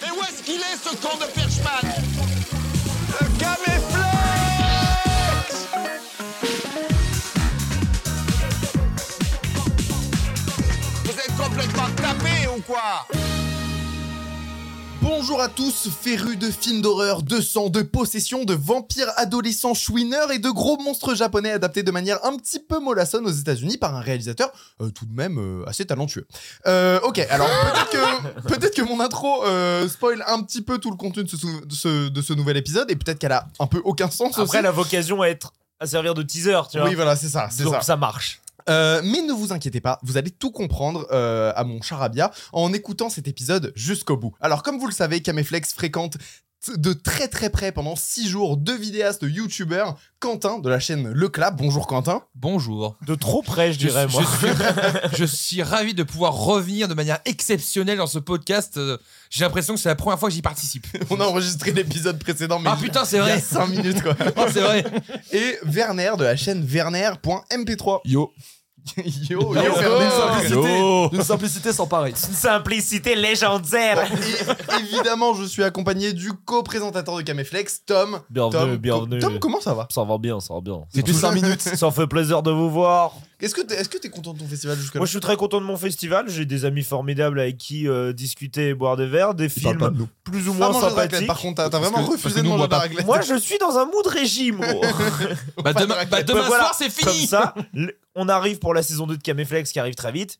Mais où est-ce qu'il est, ce con de Perchman? Le caméflex Vous êtes complètement tapé ou quoi? Bonjour à tous, férus de films d'horreur, de sang, de possession, de vampires adolescents chouineurs et de gros monstres japonais adaptés de manière un petit peu mollassonne aux États-Unis par un réalisateur euh, tout de même euh, assez talentueux. Euh, ok, alors peut-être que, mon intro euh, spoil un petit peu tout le contenu de ce, sou- de ce, de ce nouvel épisode et peut-être qu'elle a un peu aucun sens Après, aussi. elle a vocation à être à servir de teaser, tu vois. Oui, voilà, c'est ça, c'est Donc ça. ça marche. Euh, mais ne vous inquiétez pas, vous allez tout comprendre euh, à mon charabia en écoutant cet épisode jusqu'au bout. Alors comme vous le savez, Caméflex fréquente de très très près pendant 6 jours deux vidéastes youtubeurs, Quentin de la chaîne Le Clap. Bonjour Quentin. Bonjour. De trop près, je dirais, je, moi. je suis, je suis ravi de pouvoir revenir de manière exceptionnelle dans ce podcast. Euh, J'ai l'impression que c'est la première fois que j'y participe. On a enregistré l'épisode précédent, mais Ah putain, c'est il y a vrai. 5 minutes quoi. Oh, c'est vrai. Et Werner de la chaîne Werner.mp3. Yo. Yo, yo, D'une Werner. simplicité, d'une simplicité sans pareil. Une simplicité légendaire. Et évidemment, je suis accompagné du co-présentateur de Caméflex, Tom. Bienvenue, Tom, bienvenue. Tom, comment ça va? Ça va bien, ça va bien. C'est plus 5 minutes. Ça fait plaisir de vous voir. Est-ce que t'es est-ce que t'es content de ton festival jusque-là? Moi, je suis très content de mon festival. J'ai des amis formidables avec qui euh, discuter et boire des verres, des pas de films nous. plus ou moins de raclette, sympathiques. par contre, t'as vraiment que- refusé de manger de raclette. Moi, je suis dans un mood régime, gros. Bah, demain, bah, demain Bah, voilà. soir, c'est Comme fini. ça, on arrive pour la saison 2 de Caméflex qui arrive très vite.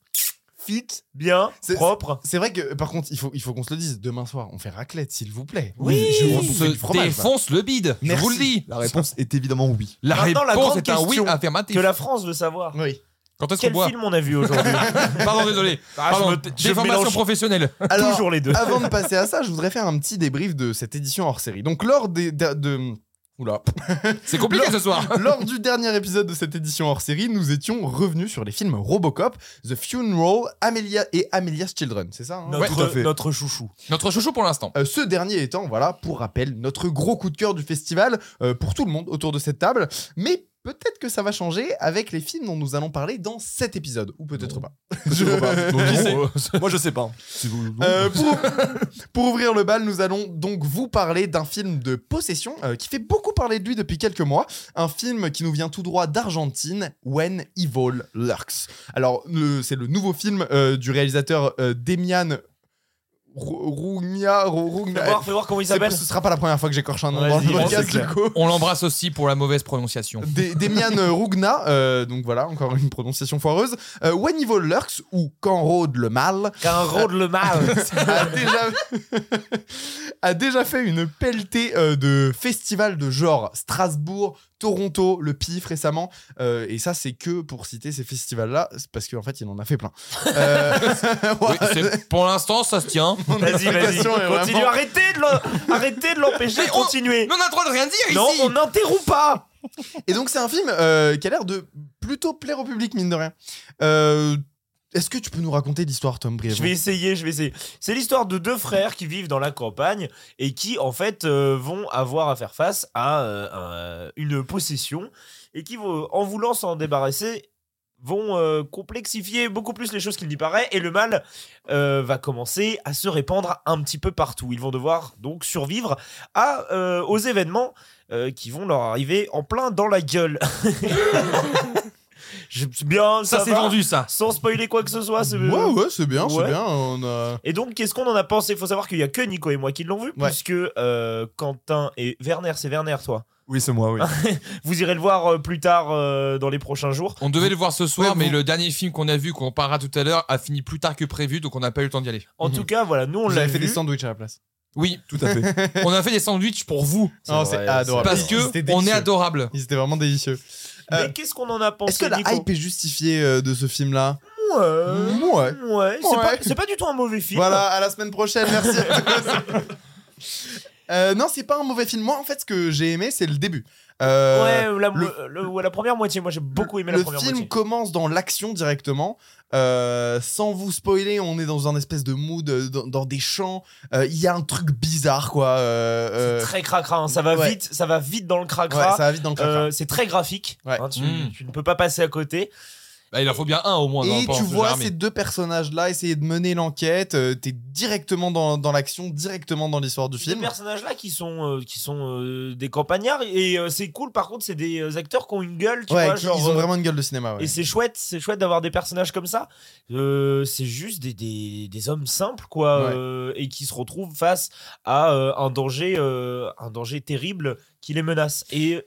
Fit, bien, C'est- propre. C'est vrai que, par contre, il faut, il faut qu'on se le dise. Demain soir, on fait raclette, s'il vous plaît. Oui. je On se fromage, défonce le bide. Je Merci. vous le dis. La réponse est évidemment oui. La Maintenant, la réponse grande est un oui question affirmatif. Que la France veut savoir. Oui. Quand est-ce qu'on Quel boit film on a vu aujourd'hui Pardon, désolé. Ah, je Pardon. me- je Déformation mélange professionnelle. Alors, Toujours les deux. avant de passer à ça, je voudrais faire un petit débrief de cette édition hors série. Donc, lors des. de, de- Oula. C'est compliqué ce soir. Lors du dernier épisode de cette édition hors série, nous étions revenus sur les films Robocop, The Funeral, Amelia et Amelia's Children. C'est ça hein Notre, chouchou. Notre chouchou pour l'instant. Euh, ce dernier étant, voilà, pour rappel, notre gros coup de cœur du festival euh, pour tout le monde autour de cette table. Mais peut-être que ça va changer avec les films dont nous allons parler dans cet épisode. Ou peut-être pas. Je sais pas. Donc, Qui non, euh, Moi je sais pas. Si vous- Euh, pour, pour ouvrir le bal, nous allons donc vous parler d'un film de possession euh, qui fait beaucoup parler de lui depuis quelques mois. Un film qui nous vient tout droit d'Argentine, When Evil Lurks. Alors, le- c'est le nouveau film euh, du réalisateur euh, Demian Rugna. Ru- Rugna- Fais voir, fais voir comment il s'appelle. Ce sera pas la première fois que j'écorche un nom dans le podcast, c'est du coup. On l'embrasse aussi pour la mauvaise prononciation. Des- Demian Rugna, euh, donc voilà, encore une prononciation foireuse. Euh, When Evil Lurks, ou Quand rôde le mal, Qu'un rôde le mal. a déjà, a déjà fait une pelletée euh, de festivals de genre Strasbourg, Toronto, le PIF récemment. Euh, et ça, c'est que pour citer ces festivals-là, parce qu'en fait, il en a fait plein. Euh, Oui, c'est- pour l'instant, ça se tient. Vas-y, Continue. vraiment- Arrêtez de le- arrêtez de l'empêcher de on- continuer. Mais on a le droit de rien dire Non, ici. on n'interrompt pas. Et donc, c'est un film euh, qui a l'air de plutôt plaire au public, mine de rien. Euh, Est-ce que tu peux nous raconter l'histoire, Tom, brièvement Je vais essayer, je vais essayer. C'est l'histoire de deux frères qui vivent dans la campagne et qui, en fait, euh, vont avoir à faire face à euh, un- une possession et qui, en voulant s'en débarrasser, vont euh, complexifier beaucoup plus les choses qu'il n'y paraît et le mal euh, va commencer à se répandre un petit peu partout. Ils vont devoir donc survivre à, euh, aux événements euh, qui vont leur arriver en plein dans la gueule. Bien, ça, Ça, c'est vendu, ça. Sans spoiler quoi que ce soit. c'est- Ouais, ouais, c'est bien, c'est bien. On a... et donc, qu'est-ce qu'on en a pensé? Il faut savoir qu'il y a que Nico et moi qui l'ont vu, Ouais. puisque euh, Quentin et Werner, c'est Werner, toi. Oui, c'est moi, oui. Vous irez le voir euh, plus tard euh, dans les prochains jours. On devait le voir ce soir, Ouais, mais vous- le dernier film qu'on a vu, qu'on parlera tout à l'heure, a fini plus tard que prévu, donc on n'a pas eu le temps d'y aller. En Mhm. tout cas, voilà, nous on Vous l'a avez fait vu. des sandwichs à la place. Oui, Tout à fait. on a fait des sandwichs pour vous, c'est adorable. parce que on est adorable. Ils étaient vraiment délicieux. Mais Euh, qu'est-ce qu'on en a pensé Est-ce que la Nico hype est justifiée euh, de ce film-là Ouais. Ouais. Ouais, c'est Ouais. pas, c'est pas du tout un mauvais film. Voilà, à la semaine prochaine, merci. Euh, non, c'est pas un mauvais film. Moi, en fait, ce que j'ai aimé, c'est le début. Euh, ouais, la, le- le- ouais, la première moitié, moi j'ai beaucoup aimé le la première film moitié. commence dans l'action directement. Euh, sans vous spoiler, on est dans un espèce de mood, dans, dans des champs. Euh, Il y a un truc bizarre, quoi. C'est très cracra, hein, ça va ouais. vite, ça va vite dans le ouais, cracra. ça va vite dans le cracra. Euh, c'est très graphique, Ouais. hein, tu, Mm. tu ne peux pas passer à côté. Bah, il en faut bien un au moins. Et tu vois ces deux personnages-là essayer de mener l'enquête. euh, T'es directement dans, dans l'action, directement dans l'histoire du Ces film. personnages-là qui sont, euh, qui sont euh, des campagnards et euh, c'est cool. Par contre, c'est des euh, acteurs qui ont une gueule, tu Ouais, vois, qui- genre. ils ont vraiment une gueule de cinéma. ouais. Et c'est chouette, c'est chouette d'avoir des personnages comme ça. Euh, c'est juste des, des, des hommes simples, quoi, Ouais. euh, et qui se retrouvent face à euh, un danger, euh, un danger terrible qui les menace. Et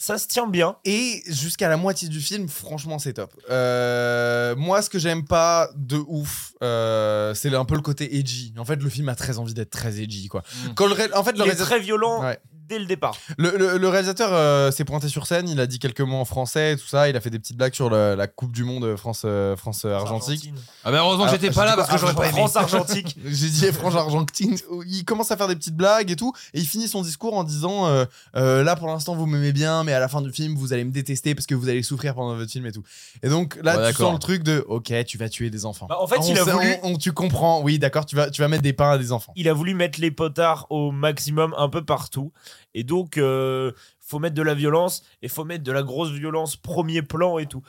ça se tient bien. Et jusqu'à la moitié du film, franchement, c'est top. Euh, moi, ce que j'aime pas de ouf, euh, c'est un peu le côté edgy. En fait, le film a très envie d'être très edgy, quoi. Mm. Quand le ré- en fait, le Il est très violent Ouais. Dès le départ. le, le- le réalisateur, euh, s'est pointé sur scène. Il a dit quelques mots en français, tout ça. Il a fait des petites blagues sur le- la Coupe du Monde France, euh, France euh, Argentique. Argentine. Ah, bah, heureusement que Ah, j'étais pas là parce que j'aurais pas aimé. France Argentique. J'ai dit franche Argentine. Il commence à faire des petites blagues et tout, et il finit son discours en disant euh, euh, là pour l'instant vous m'aimez bien, mais à la fin du film vous allez me détester parce que vous allez souffrir pendant votre film et tout. Et donc là Ouais, tu d'accord. sens le truc de ok tu vas tuer des enfants. Bah, en fait, On il a sait- voulu- on- on- tu comprends, oui d'accord, tu vas tu vas mettre des pains à des enfants. il a voulu mettre les potards au maximum un peu partout. Et donc, euh, faut mettre de la violence et faut mettre de la grosse violence premier plan et tout.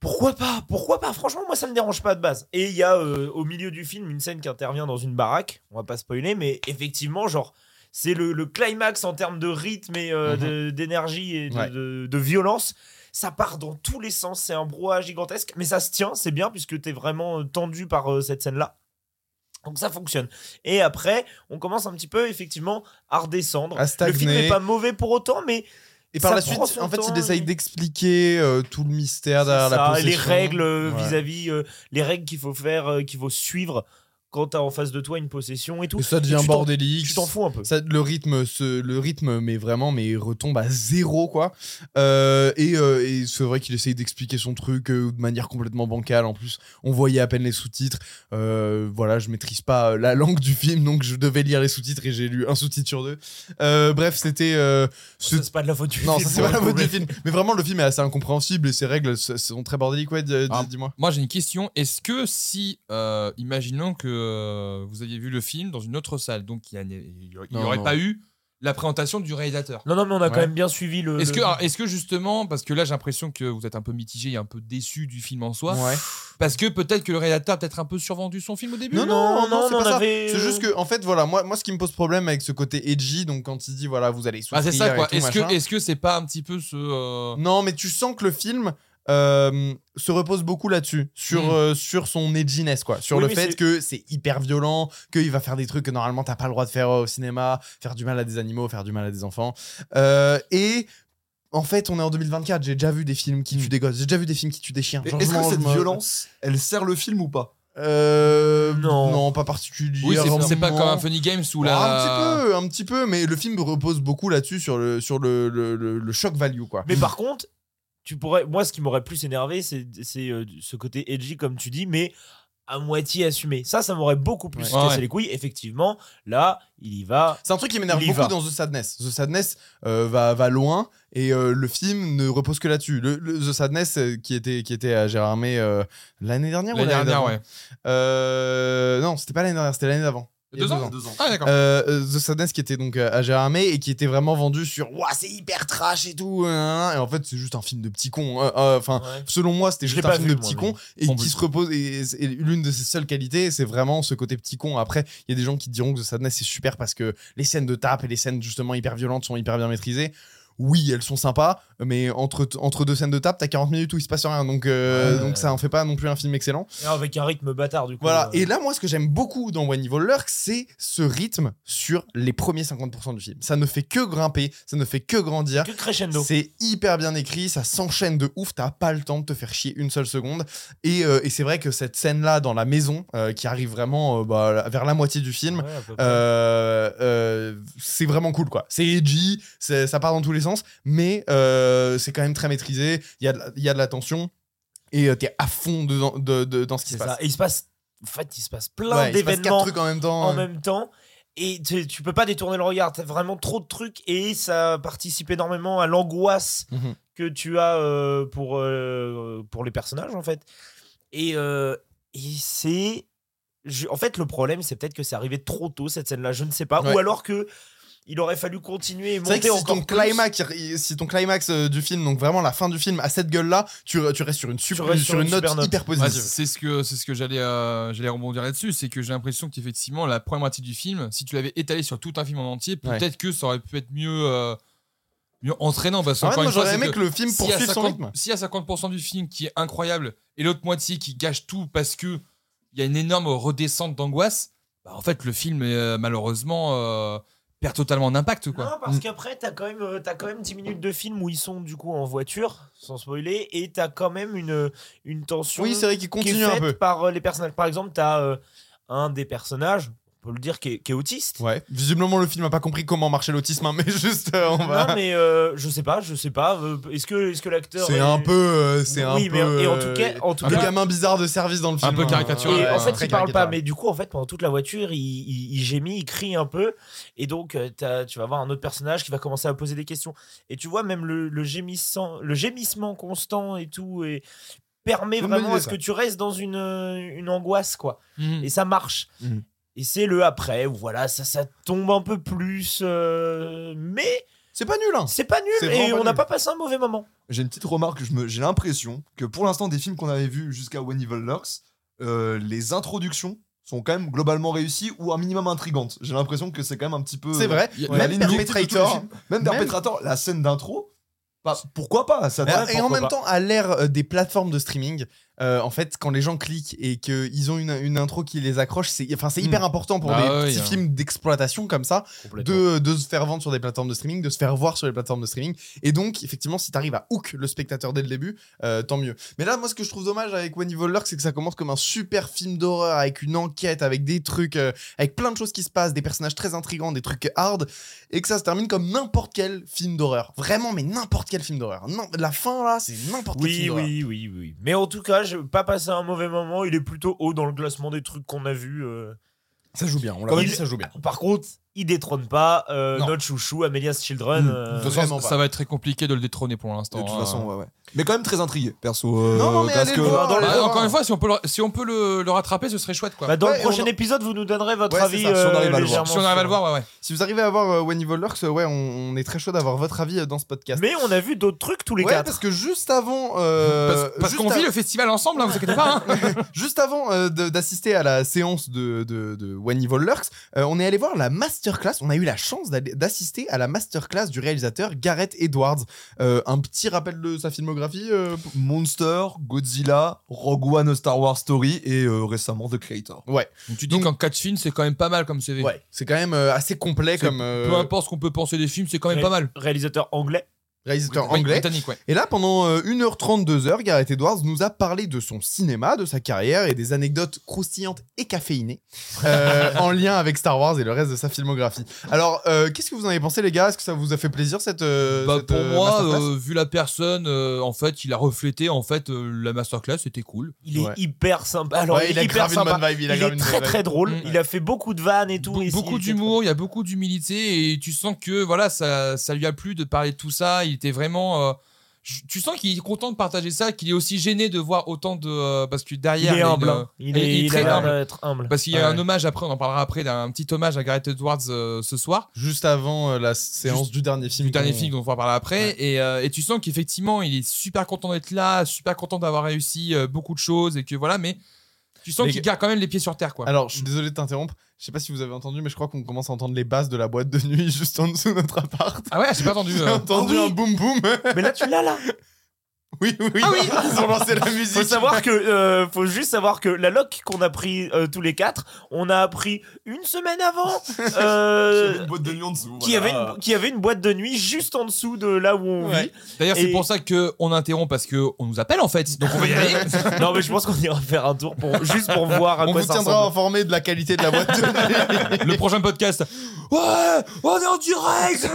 Pourquoi pas Pourquoi pas? Franchement, moi, ça me dérange pas de base. Et il y a euh, au milieu du film une scène qui intervient dans une baraque. On va pas spoiler, mais effectivement, genre, c'est le, le climax en termes de rythme et euh, Mhm. d'énergie et de, Ouais. de- de violence. Ça part dans tous les sens. C'est un brouhaha gigantesque, mais ça se tient. C'est bien puisque t'es vraiment euh, tendu par euh, cette scène-là. Donc ça fonctionne. Et après, on commence un petit peu effectivement à redescendre. À le film n'est pas mauvais pour autant, mais Et par Ça la suite, en fait, il essaye et- d'expliquer euh, tout le mystère derrière ça, la possession. les règles euh, Ouais. vis-à-vis, euh, les règles qu'il faut faire, euh, qu'il faut suivre quand t'as en face de toi une possession et tout. Et ça devient bordélique. Tu t'en fous un peu. Ça, le rythme, le rythme, mais vraiment, mais retombe à zéro, quoi. Euh, et euh, et c'est vrai qu'il essaye d'expliquer son truc euh, de manière complètement bancale. En plus, on voyait à peine les sous-titres. Euh, voilà, je maîtrise pas la langue du film, donc je devais lire les sous-titres et j'ai lu un sous-titre sur deux. Euh, bref, c'était. euh, ce- C'est pas de la faute du Non, film. c'est pas la pour le faute du film. Mais vraiment, le film est assez incompréhensible et ses règles sont très bordéliques. Ouais, dis- Ah. dis-moi. Moi, j'ai une question. Est-ce que si, euh, imaginons que euh, vous aviez vu le film dans une autre salle, donc il n'y aurait non. pas eu la présentation du réalisateur Non, non, mais on a quand même bien suivi le. Est-ce que, le- est-ce que justement, parce que là j'ai l'impression que vous êtes un peu mitigé et un peu déçu du film en soi, Ouais. parce que peut-être que le réalisateur a peut-être un peu survendu son film au début? Non, non, non, non, c'est pas ça. avait, C'est juste que, en fait, voilà, moi, moi, ce qui me pose problème avec ce côté edgy, donc quand il dit, voilà, vous allez souffrir. Ah, c'est ça quoi. Est-ce que, machin. est-ce que c'est pas un petit peu ce. euh, Non, mais tu sens que le film euh, se repose beaucoup là-dessus, sur, Mm. euh, sur son edginess, quoi. Sur Oui, le fait que c'est hyper violent, qu'il va faire des trucs que normalement t'as pas le droit de faire euh, au cinéma, faire du mal à des animaux, faire du mal à des enfants. Euh, et. En fait, on est en 2024. J'ai déjà vu des films qui tuent des gosses. J'ai déjà vu des films qui tuent des chiens. Est-ce que cette violence, elle sert le film ou pas? Euh, Non. non, pas particulièrement. Oui, c'est- c'est pas comme un Funny Games où Ouais, la. Un petit peu, un petit peu, mais le film repose beaucoup là-dessus sur le sur le, le, le, le shock value quoi. Mais par contre, tu pourrais. Moi, ce qui m'aurait plus énervé, c'est c'est, euh, ce côté edgy, comme tu dis, mais à moitié assumé. Ça, ça m'aurait beaucoup plus Ouais. cassé Ouais. les couilles. Effectivement, là, il y va. C'est un truc qui m'énerve beaucoup va. dans The Sadness. The Sadness euh, va, va loin et euh, le film ne repose que là-dessus. Le, le- The Sadness euh, qui était qui était à Gérard May euh, l'année dernière ou L'année dernière, d'avant? ouais. Euh, non, c'était pas l'année dernière, c'était l'année d'avant. Deux ans Deux ans. Ah, d'accord. Euh, euh, The Sadness qui était donc euh, à Gérard May et qui était vraiment vendu sur Ouah, c'est hyper trash et tout. hein, hein. Et en fait, c'est juste un film de petit con. Euh, euh, Enfin, Ouais. selon moi, c'était juste un film vu, de moi, petit mais- con et qui se repose. Et, et l'une de ses seules qualités, c'est vraiment ce côté petit con. Après, il y a des gens qui diront que The Sadness c'est super parce que les scènes de tape et les scènes justement hyper violentes sont hyper bien maîtrisées. Oui, elles sont sympas, mais entre, entre deux scènes de tape, t'as 40 minutes où il se passe rien. Donc, euh, Ouais. donc ça en fait pas non plus un film excellent. Et avec un rythme bâtard, du coup. Voilà, euh, et là, moi, ce que j'aime beaucoup dans When Evil Lurk, c'est ce rythme sur les premiers 50% du film. Ça ne fait que grimper, ça ne fait que grandir. que crescendo. C'est hyper bien écrit, ça s'enchaîne de ouf, t'as pas le temps de te faire chier une seule seconde. Et, euh, et c'est vrai que cette scène-là dans la maison, qui arrive vraiment bah, vers la moitié du film, Ouais, c'est vraiment cool quoi. C'est edgy, ça part dans tous les sens, mais euh, c'est quand même très maîtrisé. Il y, a de il y a de la tension et euh, t'es à fond dedans- de, de- dans ce qui se ça. passe. Et il se passe. En fait, il se passe plein Ouais, d'événements trucs en même temps. en même temps. Et tu, tu peux pas détourner le regard. T'as vraiment trop de trucs et ça participe énormément à l'angoisse Mhm. que tu as euh, pour, euh, pour les personnages en fait. Et, euh, et c'est. En fait, le problème, c'est peut-être que c'est arrivé trop tôt cette scène-là. Je ne sais pas. Ouais. Ou alors que il aurait fallu continuer et monter que si encore ton, plus. climax, si ton climax du film, donc vraiment la fin du film, a cette gueule-là, tu, tu restes sur une, super, sur sur une une note, super note. hyper Ouais, positive. c'est ce que c'est ce que j'allais euh, j'allais rebondir là-dessus, c'est que j'ai l'impression qu'effectivement la première moitié du film, si tu l'avais étalé sur tout un film en entier, Ouais. peut-être que ça aurait pu être mieux euh, mieux entraînant parce En moi j'aurais aimé que que le film poursuive son 50 rythme. S'il y a 50% du film qui est incroyable et l'autre moitié qui gâche tout parce que il y a une énorme redescente d'angoisse, bah, en fait le film euh, malheureusement euh, perd totalement d'impact quoi. Non, Mm. parce qu'après, t'as quand, même, euh, t'as quand même 10 minutes de film où ils sont du coup en voiture, sans spoiler, et t'as quand même une, une tension Oui, c'est vrai qu'il qui est continue un faite peu. par euh, les personnages. Par exemple, t'as euh, un des personnages, on peut le dire, qui est, qui est autiste. Ouais, visiblement le film a pas compris comment marchait l'autisme, hein, mais juste euh, on va. Non, mais euh, je sais pas, je sais pas. euh, Est-ce que, est-ce que l'acteur. C'est est- un peu, euh, c'est un Oui, peu. mais et en tout cas, en tout le cas, gamin bizarre de service dans le film. Un peu hein. caricatural. Et Ouais, en fait, il parle pas, mais du coup, en fait, pendant toute la voiture, il, il, il gémit, il crie un peu, et donc tu vas voir un autre personnage qui va commencer à poser des questions. Et tu vois, même le, le gémissant, le gémissement constant et tout, et permet vraiment à ce que tu restes dans une, une angoisse, quoi. Mhm. Et ça marche. Mhm. Et c'est le après où voilà, ça, ça tombe un peu plus, euh, mais C'est pas nul, hein. c'est pas C'est nul vraiment et pas on n'a nul. pas passé un mauvais moment. J'ai une petite remarque, je me- j'ai l'impression que pour l'instant, des films qu'on avait vus jusqu'à When Evil Lurks, euh, les introductions sont quand même globalement réussies ou un minimum intrigantes. J'ai l'impression que c'est quand même un petit peu. C'est vrai. Il y a- la Même ligne directrice de tous les Perpetrator. films. Même Perpetrator, la scène d'intro, bah, pourquoi pas ça Et- en pourquoi même pas. temps, à l'ère euh, des plateformes de streaming, euh, en fait, quand les gens cliquent et qu'ils ont une, une intro qui les accroche, c'est enfin, c'est Mm. hyper important pour Ah des oui, petits hein. films d'exploitation comme ça, de, de se faire vendre sur des plateformes de streaming, de se faire voir sur les plateformes de streaming. Et donc, effectivement, si t'arrives à hook le spectateur dès le début, euh, tant mieux. Mais là, moi, ce que je trouve dommage avec When Evil c'est que ça commence comme un super film d'horreur avec une enquête, avec des trucs, euh, avec plein de choses qui se passent, des personnages très intrigants, des trucs hard, et que ça se termine comme n'importe quel film d'horreur. Vraiment, mais n'importe quel film d'horreur. Non, la fin là, c'est n'importe quel Oui, film d'horreur. oui, oui, oui. Mais en tout cas, je pas passé un mauvais moment. Il est plutôt haut dans le classement des trucs qu'on a vus. euh. Ça joue bien, on l'a Comme dit, il- ça joue bien. Par contre, il détrone pas euh, Non. notre chouchou, Amelia's Children. Mm. euh, De toute Vraiment façon, pas. ça va être très compliqué de le détrôner pour l'instant. De toute hein. façon, ouais, ouais. Mais quand même très intrigué, perso. euh, Non, non, mais parce allez que- le voir, dans le Bah, encore une fois, si on peut le, si on peut le, le rattraper, ce serait chouette quoi. bah, dans Ouais, le prochain on- épisode, vous nous donnerez votre Ouais, c'est avis. ça, si on arrive à le voir. légèrement si on arrive à sur- le voir, ouais, ouais. Si vous arrivez à voir euh, When Evil Lurks, euh, ouais, on, on est très chaud d'avoir votre avis euh, dans ce podcast. Mais on a vu d'autres trucs tous les ouais, quatre. parce que juste avant, euh, Parce, parce juste qu'on a- vit le festival ensemble, hein, vous inquiétez pas. hein. juste avant euh, de- d'assister à la séance de, de, de When Evil Lurks, euh, on est allé voir la masterclass. On a eu la chance d'aller- d'assister à la masterclass du réalisateur Gareth Edwards. Euh, un petit rappel de sa filmographie. euh, Monster, Godzilla, Rogue One, A Star Wars Story et euh, récemment The Creator. Ouais, Donc tu dis qu'en 4 films, c'est quand même pas mal comme CV. ouais, c'est quand même euh, assez complet comme euh, Peu importe ce qu'on peut penser des films, c'est quand même Ré- pas mal. Réalisateur anglais. Réalisateur Oui, anglais. Ouais. Et là, pendant euh, 1h32 heures, Gareth Edwards nous a parlé de son cinéma, de sa carrière et des anecdotes croustillantes et caféinées euh, en lien avec Star Wars et le reste de sa filmographie. Alors, euh, qu'est-ce que vous en avez pensé, les gars? Est-ce que ça vous a fait plaisir cette, euh, Bah, cette, pour euh, moi, masterclass? euh, vu la personne, euh, en fait, il a reflété en fait euh, la masterclass, c'était cool. Il est Ouais. hyper sympa. Alors, Ouais, il, il a est hyper sympa. vibe, il est très très drôle. Mm. Il a fait beaucoup de vannes et tout. Be- et beaucoup d'humour, il y a beaucoup d'humilité et tu sens que voilà, ça, ça lui a plu de parler de tout ça. Il était vraiment. euh, tu sens qu'il est content de partager ça, qu'il est aussi gêné de voir autant de. euh, parce que derrière. Il est il humble. hein. Il il est il très humble. Parce qu'il y a Ouais. un hommage après, on en parlera après, d'un petit hommage à Gareth Edwards euh, ce soir. Juste avant euh, la séance Juste du dernier film. du dernier film dont on va parler après. Et, euh, et tu sens qu'effectivement, il est super content d'être là, super content d'avoir réussi euh, beaucoup de choses et que voilà, mais tu sens Les qu'il garde quand même les pieds sur terre, quoi. Alors, je suis désolé de t'interrompre. Je sais pas si vous avez entendu, mais je crois qu'on commence à entendre les basses de la boîte de nuit juste en dessous de notre appart. ah ouais, j'ai pas entendu. J'ai euh. entendu Ah oui. un boum boum. Mais là, tu l'as là. oui, oui, oui. Ils ont lancé la musique. Faut savoir que, euh, faut juste savoir que la loc qu'on a pris euh, tous les quatre, on a appris une semaine avant. euh, une boîte de nuit en dessous. qui avait, une, qui avait une boîte de nuit juste en dessous de là où on Ouais. vit. D'ailleurs, c'est Et- pour ça qu'on interrompt parce qu'on nous appelle en fait. Donc on va y aller. non mais je pense qu'on ira faire un tour pour juste pour voir à On quoi vous ça tiendra ressemble. informé de la qualité de la boîte de nuit. Le prochain podcast. Ouais, on est en direct.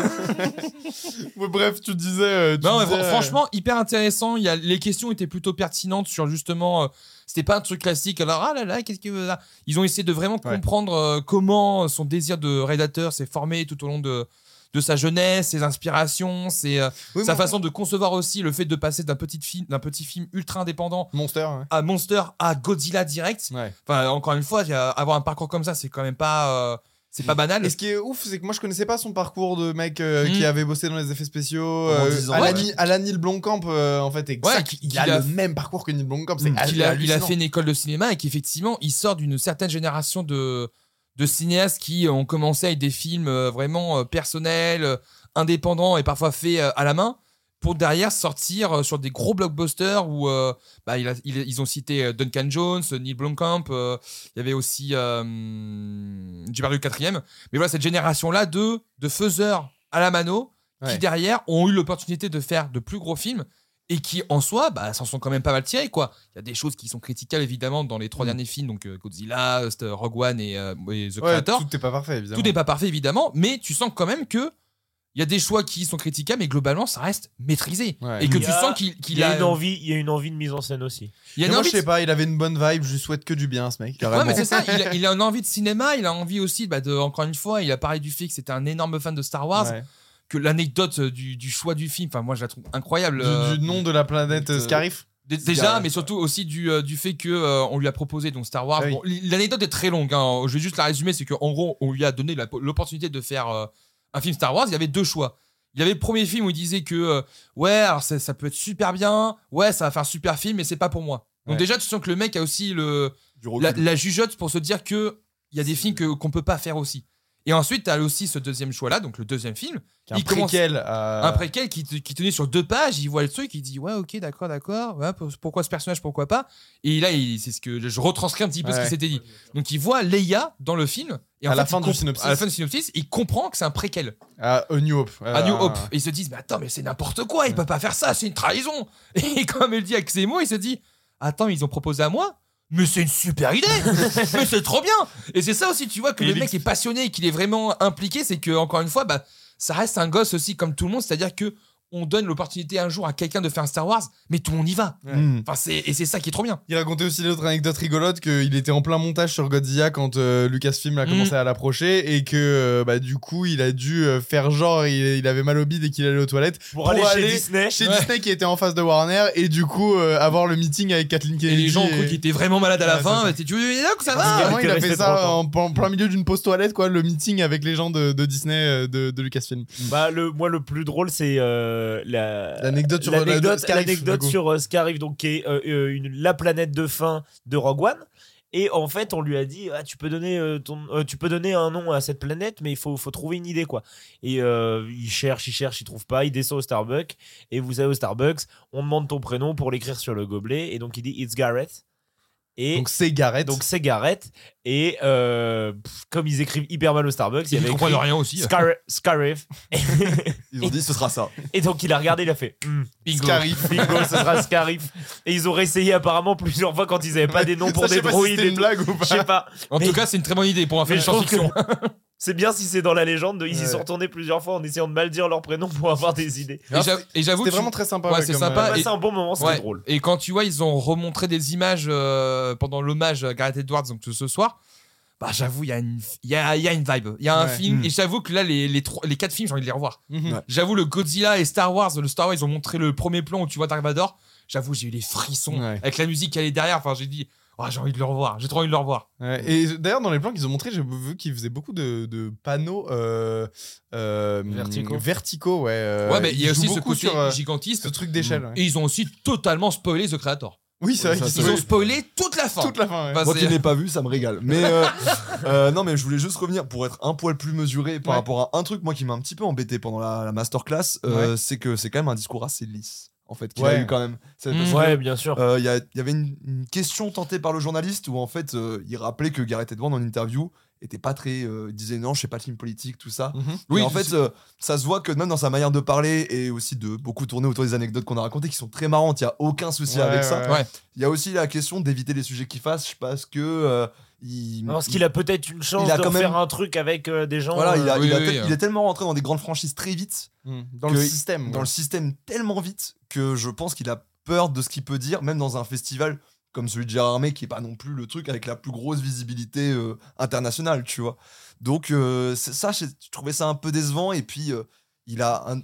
Bref, tu disais. euh, tu non, mais disais, euh, franchement, hyper intéressant. Il y a, les questions étaient plutôt pertinentes sur justement. euh, c'était pas un truc classique. Alors, ah là là, qu'est-ce que. là Ils ont essayé de vraiment Ouais. comprendre euh, comment son désir de rédacteur s'est formé tout au long de, de sa jeunesse, ses inspirations, ses, euh, oui, sa façon de concevoir aussi le fait de passer d'un petit film, d'un petit film ultra indépendant Monster, ouais. à Monster à Godzilla direct. Ouais. Enfin, encore une fois, avoir un parcours comme ça, c'est quand même pas. C'est pas banal. Et ce qui est ouf, c'est que moi je connaissais pas son parcours de mec euh, Mm. qui avait bossé dans les effets spéciaux. Euh, 10 ans. à, la, Ouais. Ni- à la Neil Blomkamp, euh, en fait, exact. Ouais, qui- il a, a- le même parcours que Neil Blomkamp. Mm. hal- qu'il a, il a fait une école de cinéma et qu'effectivement, il sort d'une certaine génération de, de cinéastes qui ont commencé avec des films euh, vraiment euh, personnels, indépendants et parfois faits à la main, pour derrière sortir euh, sur des gros blockbusters où euh, bah, il a- il- ils ont cité euh, Duncan Jones, Neil Blomkamp, euh, il y avait aussi euh, Gilbert le quatrième. Mais voilà, cette génération-là de, de faiseurs à la mano Ouais. qui derrière ont eu l'opportunité de faire de plus gros films et qui en soi bah, s'en sont quand même pas mal tirés quoi. Il y a des choses qui sont critiquables évidemment dans les trois Mm. derniers films donc Godzilla, Rogue One et, et The Ouais, Creator. tout n'est pas parfait, évidemment. Tout n'est pas parfait évidemment, mais tu sens quand même que il y a des choix qui sont critiquables mais globalement ça reste maîtrisé Ouais. et que Il tu a- sens qu'il Il qu'il y a a une envie, il y a une envie de mise en scène aussi. il y a une moi, envie je sais pas, il avait une bonne vibe, je lui souhaite que du bien, ce mec. Ouais, mais c'est ça, il a, il a une envie de cinéma, il a envie aussi, bah, de, encore une fois, il a parlé du fait que c'était un énorme fan de Star Wars, Ouais. que l'anecdote euh, du, du choix du film, enfin moi je la trouve incroyable. euh, Du, du nom de la planète euh, euh, Scarif. Déjà, mais surtout aussi du, euh, du fait que euh, on lui a proposé donc Star Wars. Ah oui. Bon, l- L'anecdote est très longue. hein. Je vais juste la résumer, c'est qu'en gros, on lui a donné l'opportunité de faire euh, un film Star Wars. Il y avait deux choix. Il y avait le premier film où il disait que euh, ouais, alors ça, ça peut être super bien, ouais, ça va faire un super film, mais c'est pas pour moi. Donc Ouais. déjà, tu sens que le mec a aussi le la, la jugeote pour se dire que il y a des films que qu'on peut pas faire aussi. Et ensuite, tu as aussi ce deuxième choix là, donc le deuxième film, Qui il un commence- préquel un préquel qui, te- qui tenait sur deux pages, il voit le truc, il dit ouais ok d'accord d'accord, ouais, pourquoi ce personnage, pourquoi pas? Et là c'est ce que je retranscris un petit peu ce qui s'était dit. Donc il voit Leia dans le film et À la fin du synopsis. à la fin du synopsis, il comprend que c'est un préquel à A New Hope. à New Euh, Hope. Et ils se disent mais attends mais c'est n'importe quoi, il peut pas faire ça, c'est une trahison. Et comme il dit avec ses mots, il se dit attends ils ont proposé à moi mais c'est une super idée Mais c'est trop bien Et c'est ça aussi, tu vois, que Et le mec est passionné et qu'il est vraiment impliqué, c'est que, encore une fois, bah, ça reste un gosse aussi comme tout le monde, c'est-à-dire que on donne l'opportunité un jour à quelqu'un de faire un Star Wars, mais tout le monde y va. Mm. Enfin, c'est, et c'est ça qui est trop bien. Il racontait aussi l'autre anecdote rigolote qu'il était en plein montage sur Godzilla quand euh, Lucasfilm a Mm. commencé à l'approcher et que euh, bah, du coup il a dû euh, faire genre il, il avait mal au bide et qu'il allait aux toilettes Pour, Pour aller, aller chez Disney. chez Ouais. Disney qui était en face de Warner et du coup euh, avoir le meeting avec Kathleen Et Kennedy. les gens ont cru et- qu'il était vraiment malade à la Ouais, fin. ça. mais Tu que ça va vraiment, il a fait ça 30 ans. en, en plein milieu d'une pause toilette quoi le meeting avec les gens de, de Disney de, de Lucasfilm. Bah, le, moi, le plus drôle, c'est euh, la- L'anecdote sur, euh, l'anecdote, l'anecdote sur euh, Scarif, donc qui est euh, une- la planète de fin de Rogue One. Et en fait, on lui a dit, ah, tu peux donner euh, ton, tu peux donner un nom à cette planète, mais il faut, faut trouver une idée quoi. Et il cherche, il cherche, il trouve pas, il descend au Starbucks. Et vous savez au Starbucks, on demande ton prénom pour l'écrire sur le gobelet. Et donc il dit, it's Garrett. Et Donc c'est Garrett. donc c'est Garrett. Et euh, pff, comme ils écrivent hyper mal au Starbucks, il y Ils avait comprennent rien aussi. Scar- Scarif. Ils ont dit ce sera ça. Et donc il a regardé, il a fait Hmm, Bingo. Scarif. Bingo, ce sera Scarif. Et ils ont réessayé apparemment plusieurs fois quand ils avaient pas des noms pour Ça, des pas si droïdes et une blague ou Je sais pas. pas. En Mais- tout cas, c'est une très bonne idée pour un film de science-fiction. C'est bien si c'est dans la légende. Ils y sont retournés plusieurs fois en essayant de mal dire leur prénom pour avoir des idées. Et j'avoue- Et j'avoue, C'était vraiment très sympa. Ouais, c'est sympa. c'est un bon moment, c'était Ouais. drôle. Et quand tu vois, ils ont remontré des images euh, pendant l'hommage à Gareth Edwards donc ce soir. Bah, j'avoue, il y, a une- il y, a, il y a une vibe. Il y a un Ouais. film. Mm. Et j'avoue que là, les, les, trois- les quatre films, j'ai envie de les revoir. Mhm. Ouais. J'avoue, le Godzilla et Star Wars, le Star Wars, ils ont montré le premier plan où tu vois Dark Vador. J'avoue, j'ai eu les frissons. Ouais. Avec la musique qui allait derrière. Enfin, j'ai dit, oh, j'ai envie de le revoir. J'ai trop envie de le revoir. Ouais, et d'ailleurs, dans les plans qu'ils ont montrés, j'ai vu qu'ils faisaient beaucoup de, de panneaux euh, euh, Verticaux. verticaux, ouais. euh, ouais, mais il y a ils jouent aussi ce beaucoup côté sur euh, gigantiste. ce truc d'échelle. ouais. Et ils ont aussi totalement spoilé The Creator. Oui, c'est vrai Ils ont spoilé toute la fin. toute la fin. ouais. Enfin, Moi qui n'ai pas vu, ça me régale. Mais euh, euh, non, mais je voulais juste revenir pour être un poil plus mesuré par Ouais. rapport à un truc moi qui m'a un petit peu embêté pendant la, la masterclass, euh, c'est que c'est quand même un discours assez lisse en fait qu'il a Ouais. eu quand même. Mm. Ouais, bien sûr. euh, Il y, a- avait une, une question tentée par le journaliste où en fait euh, il rappelait que Gareth Edwards en interview était pas très, euh, il disait non je fais pas de film politique tout ça. Mhm. Oui, en fait, euh, ça se voit que même dans sa manière de parler et aussi de beaucoup tourner autour des anecdotes qu'on a racontées qui sont très marrantes, il y a aucun souci Ouais, avec ça. ouais. Il y a aussi la question d'éviter les sujets qui fâchent parce que euh, il, Parce qu'il a peut-être une chance il a de quand même- faire un truc avec euh, des gens. voilà, il, a- euh, Oui, il a oui, tel- oui. il est tellement rentré dans des grandes franchises très vite, Mhm. Dans que- le système. dans ouais. le système tellement vite que je pense qu'il a peur de ce qu'il peut dire, même dans un festival comme celui de Gérard Armé qui est pas non plus le truc avec la plus grosse visibilité euh, internationale, tu vois. Donc euh, ça, je trouvais ça un peu décevant et puis euh, il a un,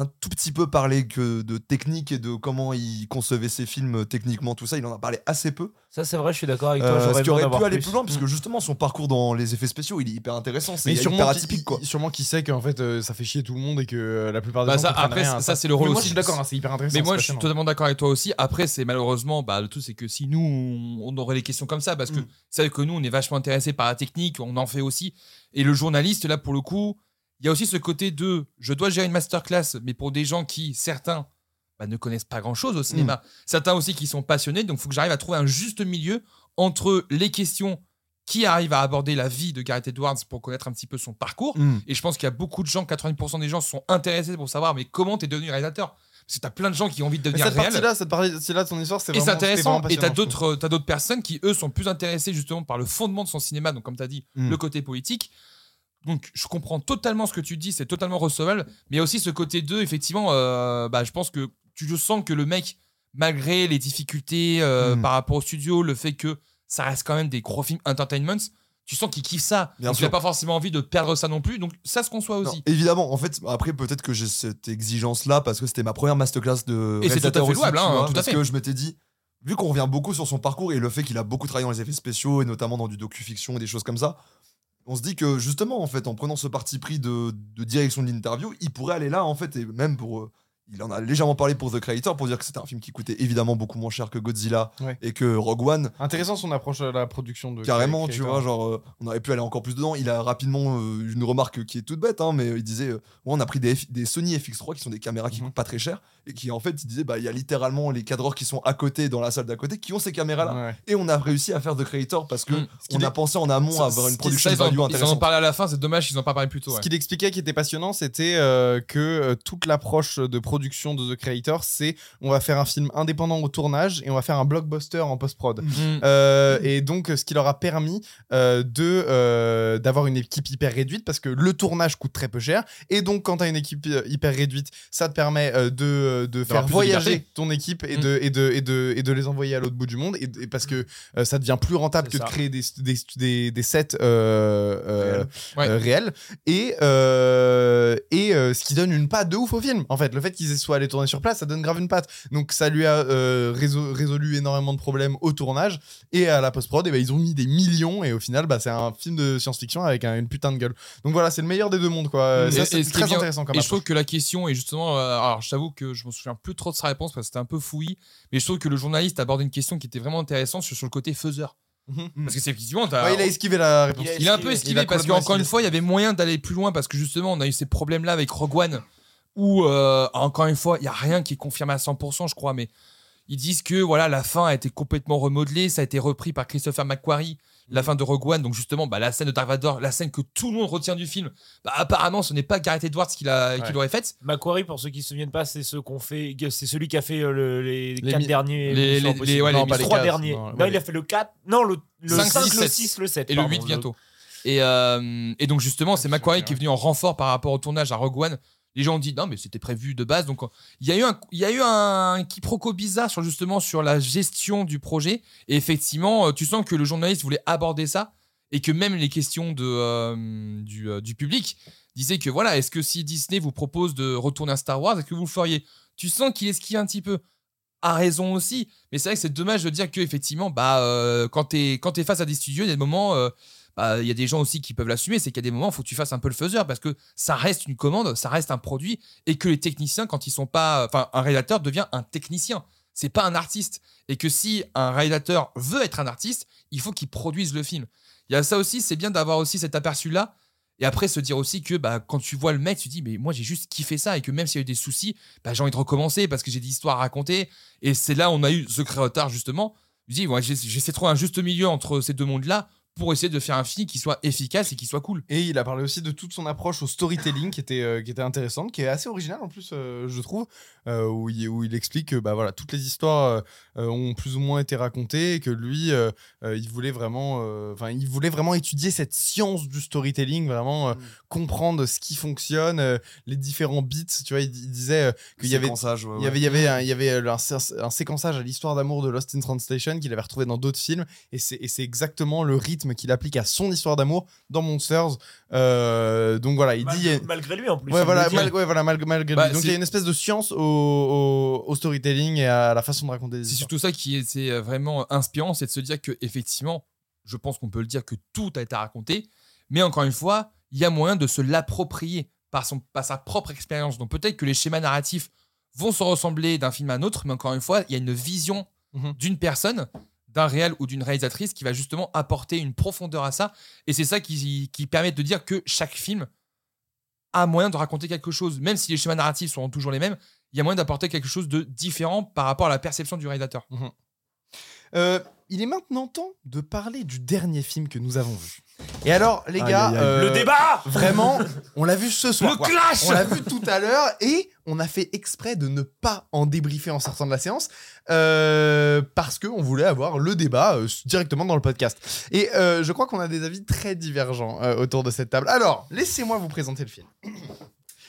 un tout petit peu parlé que de technique et de comment il concevait ses films euh, techniquement, tout ça. Il en a parlé assez peu. Ça, c'est vrai, je suis d'accord avec toi. Euh, j'aurais ce qui besoin aurait pu aller plus. plus loin, puisque Mm. justement, son parcours dans les effets spéciaux, il est hyper intéressant. C'est hyper atypique, quoi. sûrement qu'il sait qu'en fait euh, ça fait chier tout le monde et que euh, la plupart des Bah, gens ça, après, rien ça, c'est le rôle Mais moi aussi. je suis d'accord, hein, c'est hyper intéressant. Mais moi, je suis totalement d'accord avec toi aussi. Après, c'est malheureusement, bah, le tout, c'est que si nous, on, on aurait des questions comme ça, parce que Mm. c'est vrai que nous, on est vachement intéressés par la technique, on en fait aussi. Et le journaliste, là, pour le coup, il y a aussi ce côté de je dois gérer une masterclass, mais pour des gens qui, certains, bah, ne connaissent pas grand chose au cinéma, certains aussi qui sont passionnés, donc il faut que j'arrive à trouver un juste milieu entre les questions qui arrivent à aborder la vie de Gareth Edwards pour connaître un petit peu son parcours. Mm. Et je pense qu'il y a beaucoup de gens, 80% des gens sont intéressés pour savoir mais comment t'es devenu réalisateur? Parce que t'as plein de gens qui ont envie de devenir réel. cette partie-là de son histoire, c'est vraiment, intéressant. Et t'as d'autres, t'as d'autres personnes qui eux sont plus intéressés justement par le fondement de son cinéma. Donc comme t'as dit, Mm. le côté politique. Donc je comprends totalement ce que tu dis, c'est totalement recevable. Mais il y a aussi ce côté 2, effectivement, euh, bah, je pense que tu sens que le mec, malgré les difficultés euh, Mm. par rapport au studio, le fait que ça reste quand même des gros films entertainment, tu sens qu'il kiffe ça. Bien donc il pas forcément envie de perdre ça non plus. Donc ça se conçoit Non, aussi. évidemment, en fait, après, peut-être que j'ai cette exigence-là parce que c'était ma première masterclass de Et c'est tout à fait louable, hein, vois, tout à parce fait. que je m'étais dit, vu qu'on revient beaucoup sur son parcours et le fait qu'il a beaucoup travaillé dans les effets spéciaux et notamment dans du docu-fiction et des choses comme ça, on se dit que justement, en fait, en prenant ce parti pris de, direction de l'interview, il pourrait aller là, en fait, et même pour. Il en a légèrement parlé pour The Creator pour dire que c'était un film qui coûtait évidemment beaucoup moins cher que Godzilla Ouais. et que Rogue One. Intéressant son approche à la production de. Carrément, tu vois, genre, euh, on aurait pu aller encore plus dedans. Il a rapidement euh, une remarque qui est toute bête, hein, mais il disait euh, Ouais, on a pris des, F- des Sony FX3 qui sont des caméras qui Mhm. coûtent pas très cher et qui, en fait, il disait Bah, il y a littéralement les cadreurs qui sont à côté dans la salle d'à côté qui ont ces caméras-là. Ouais. Et on a réussi à faire The Creator parce que Mm. On a est- pensé en amont ça- à avoir une production Ça, ils, en, value ils en ont parlé à la fin, c'est dommage qu'ils n'en ont pas parlé plus tôt. Ce qu'il expliquait qui était passionnant, c'était euh, que euh, toute l'approche de production de The Creator, c'est on va faire un film indépendant au tournage et on va faire un blockbuster en post-prod. Mm. Euh, et donc, ce qui leur a permis euh, de euh, d'avoir une équipe hyper réduite parce que le tournage coûte très peu cher. Et donc, quand tu as une équipe hyper réduite, ça te permet de, de faire de voyager ton équipe et, Mm. de, et, de, et, de, et de les envoyer à l'autre bout du monde. Et, et parce que euh, ça devient plus rentable que de créer des, des, des, des sets Réels. Ouais. réels. Et, et ce qui donne une patte de ouf au film. En fait, le fait qu'ils soient allés tourner sur place, ça donne grave une patte. Donc, ça lui a euh, résolu, résolu énormément de problèmes au tournage. Et à la post-prod, eh ben, ils ont mis des millions. Et au final, bah, c'est un film de science-fiction avec un- une putain de gueule. Donc voilà, c'est le meilleur des deux mondes. Quoi. Et- ça, et c'est très bien- intéressant comme Et je trouve que la question est justement. euh, alors, je t'avoue que je me souviens plus trop de sa réponse parce que c'était un peu fouillis. Mais je trouve que le journaliste aborde une question qui était vraiment intéressante sur, sur le côté faiseur. Mhm. Parce que c'est effectivement. Ouais, il a esquivé la réponse. Il a il a un peu esquivé. parce qu'encore une fois, il y avait moyen d'aller plus loin parce que justement, on a eu ces problèmes-là avec Rogue One où, euh, encore une fois, il n'y a rien qui est confirmé à 100%, je crois, mais ils disent que voilà, la fin a été complètement remodelée, ça a été repris par Christopher McQuarrie, la fin de Rogue One, donc justement, bah, la scène de Dark Vador, la scène que tout le monde retient du film, bah, apparemment, ce n'est pas Gareth Edwards qui l'a- qui Ouais. l'aurait faite. Macquarie, pour ceux qui se souviennent pas, c'est ceux qu'on fait. C'est celui qui a fait euh, le- les, Les quatre derniers. les- les- Impossibles. les- ouais, non, les pas les mi- trois derniers. non, Non, ouais, il les- a fait le 4. Non, le, le 5, 5, 6, le 7. 6, le 7. Et le 8 bientôt. Et, euh, et donc justement, c'est Macquarie qui est venu en renfort par rapport au tournage à Rogue One. Les gens ont dit non, mais c'était prévu de base. Donc il y a eu un, il y a eu un quiproquo bizarre sur justement sur la gestion du projet. Et effectivement, euh, tu sens que le journaliste voulait aborder ça et que même les questions de, euh, du, euh, du public disaient que voilà, est-ce que si Disney vous propose de retourner à Star Wars, est-ce que vous le feriez? Tu sens qu'il esquive un petit peu. A raison aussi, mais c'est vrai que c'est dommage de dire que effectivement, bah, quand t'es quand es face à des studios, il y a des moments, bah, il y a des gens aussi qui peuvent l'assumer, c'est qu'il y a des moments, il faut que tu fasses un peu le faiseur parce que ça reste une commande, ça reste un produit et que les techniciens, quand ils sont pas, enfin, un réalisateur devient un technicien, c'est pas un artiste et que si un réalisateur veut être un artiste, il faut qu'il produise le film. Il y a ça aussi, c'est bien d'avoir aussi cet aperçu là. Et après, se dire aussi que bah, quand tu vois le mec, tu te dis, mais moi j'ai juste kiffé ça et que même s'il y a eu des soucis, bah, j'ai envie de recommencer parce que j'ai des histoires à raconter. Et c'est là où on a eu The Creator justement. Je dis, ouais, j'essa- j'essaie de trouver un juste milieu entre ces deux mondes-là pour essayer de faire un film qui soit efficace et qui soit cool. Et il a parlé aussi de toute son approche au storytelling qui était, euh, qui était intéressante, qui est assez originale en plus, euh, je trouve, euh, où, il, où il explique que bah, voilà, toutes les histoires ont plus ou moins été racontées et que lui, il, voulait vraiment, enfin, il voulait vraiment étudier cette science du storytelling, vraiment euh, comprendre ce qui fonctionne, les différents bits. Tu vois, il, il disait qu'il y ouais, il y ouais. avait, il y avait, un, il y avait un, sé- un séquençage à l'histoire d'amour de Lost in Translation qu'il avait retrouvé dans d'autres films et c'est exactement le rythme qu'il applique à son histoire d'amour dans Monsters. Euh, donc voilà, il dit. Malgré, lui en plus. Ouais il voilà, le dit. mal- ouais, voilà, malgré, malgré Bah, lui. Donc il y a une espèce de science au, au- au storytelling et à la façon de raconter des C'est surtout ça qui est euh, vraiment inspirant, c'est de se dire que effectivement, je pense qu'on peut le dire que tout a été raconté, mais encore une fois, il y a moyen de se l'approprier par, son, par sa propre expérience. Donc peut-être que les schémas narratifs vont se ressembler d'un film à un autre, mais encore une fois, il y a une vision Mhm. d'une personne, d'un réel ou d'une réalisatrice qui va justement apporter une profondeur à ça. Et c'est ça qui, qui permet de dire que chaque film a moyen de raconter quelque chose. Même si les schémas narratifs sont toujours les mêmes, il y a moyen d'apporter quelque chose de différent par rapport à la perception du réalisateur. Euh, il est maintenant temps de parler du dernier film que nous avons vu. Et alors, les Aïe, gars, aïe, aïe. euh, Le débat Vraiment, on l'a vu ce soir. Le quoi. clash On l'a vu tout à l'heure et on a fait exprès de ne pas en débriefer en sortant de la séance euh, parce qu'on voulait avoir le débat euh, directement dans le podcast. Et euh, je crois qu'on a des avis très divergents autour de cette table. Alors, laissez-moi vous présenter le film.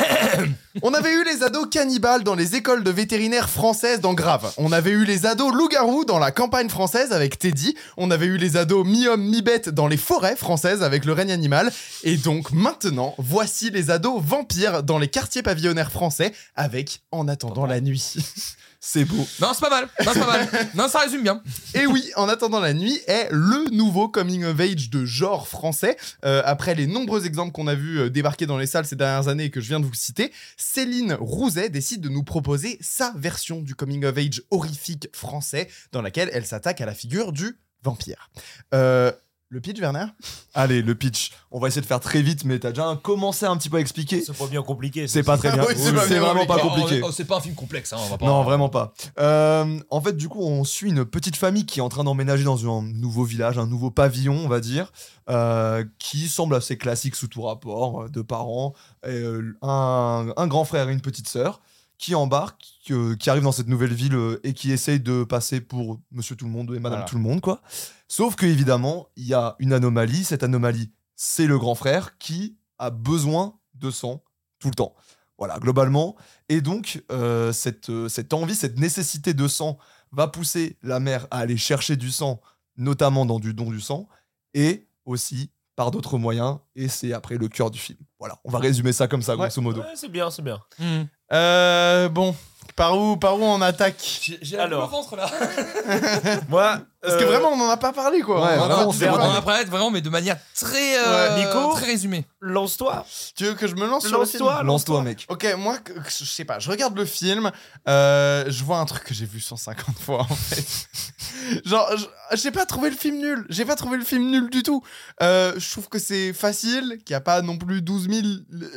On avait eu les ados cannibales dans les écoles de vétérinaires françaises dans Grave. On avait eu les ados loups-garous dans la campagne française avec Teddy. On avait eu les ados mi-homme, mi-bête dans les forêts françaises avec le règne animal. Et donc maintenant, voici les ados vampires dans les quartiers pavillonnaires français avec En attendant la nuit. C'est beau. Non, c'est pas mal. Non, c'est pas mal. Non, ça résume bien. Et oui, En attendant la nuit est le nouveau coming of age de genre français. Euh, après les nombreux exemples qu'on a vus euh, débarquer dans les salles ces dernières années et que je viens de vous citer, Céline Rouzet décide de nous proposer sa version du coming of age horrifique français dans laquelle elle s'attaque à la figure du vampire. Euh, le pitch, Werner? Allez, le pitch. On va essayer de faire très vite, mais t'as déjà commencé un petit peu à expliquer. C'est pas bien compliqué. C'est pas très bien. Oui, c'est vraiment pas compliqué. compliqué. Oh, oh, c'est pas un film complexe, hein, on va pas. Non, vraiment pas. Euh, en fait, du coup, on suit une petite famille qui est en train d'emménager dans un nouveau village, un nouveau pavillon, on va dire, euh, qui semble assez classique sous tout rapport. euh, Deux parents, et, euh, un, un grand frère et une petite sœur qui embarquent, que- qui arrivent dans cette nouvelle ville euh, et qui essayent de passer pour Monsieur Tout le Monde et Madame Voilà. Tout le Monde, quoi. Sauf que évidemment, il y a une anomalie. Cette anomalie, c'est le grand frère qui a besoin de sang tout le temps. Voilà, globalement. Et donc, euh, cette, euh, cette envie, cette nécessité de sang va pousser la mère à aller chercher du sang, notamment dans du don du sang, et aussi par d'autres moyens. Et c'est après le cœur du film. Voilà, on va résumer ça comme ça, Ouais. grosso modo. Ouais, c'est bien, c'est bien. Hmm. euh, Bon, par où, par où on attaque J'ai le ventre là. Moi, Parce que euh, vraiment, on n'en a pas parlé, quoi. Ouais, On en a vraiment, parlé. on vraiment, mais de manière très, euh, Ouais, Nico très résumée. lance-toi. Tu veux que je me lance sur le film Lance-toi. Lance-toi, mec. Ok, moi, que- que- je sais pas, je regarde le film, euh, je vois un truc que j'ai vu 150 fois en fait. Genre, je- j'ai pas trouvé le film nul, j'ai pas trouvé le film nul du tout. Euh, je trouve que c'est facile, qu'il n'y a pas non plus 12 000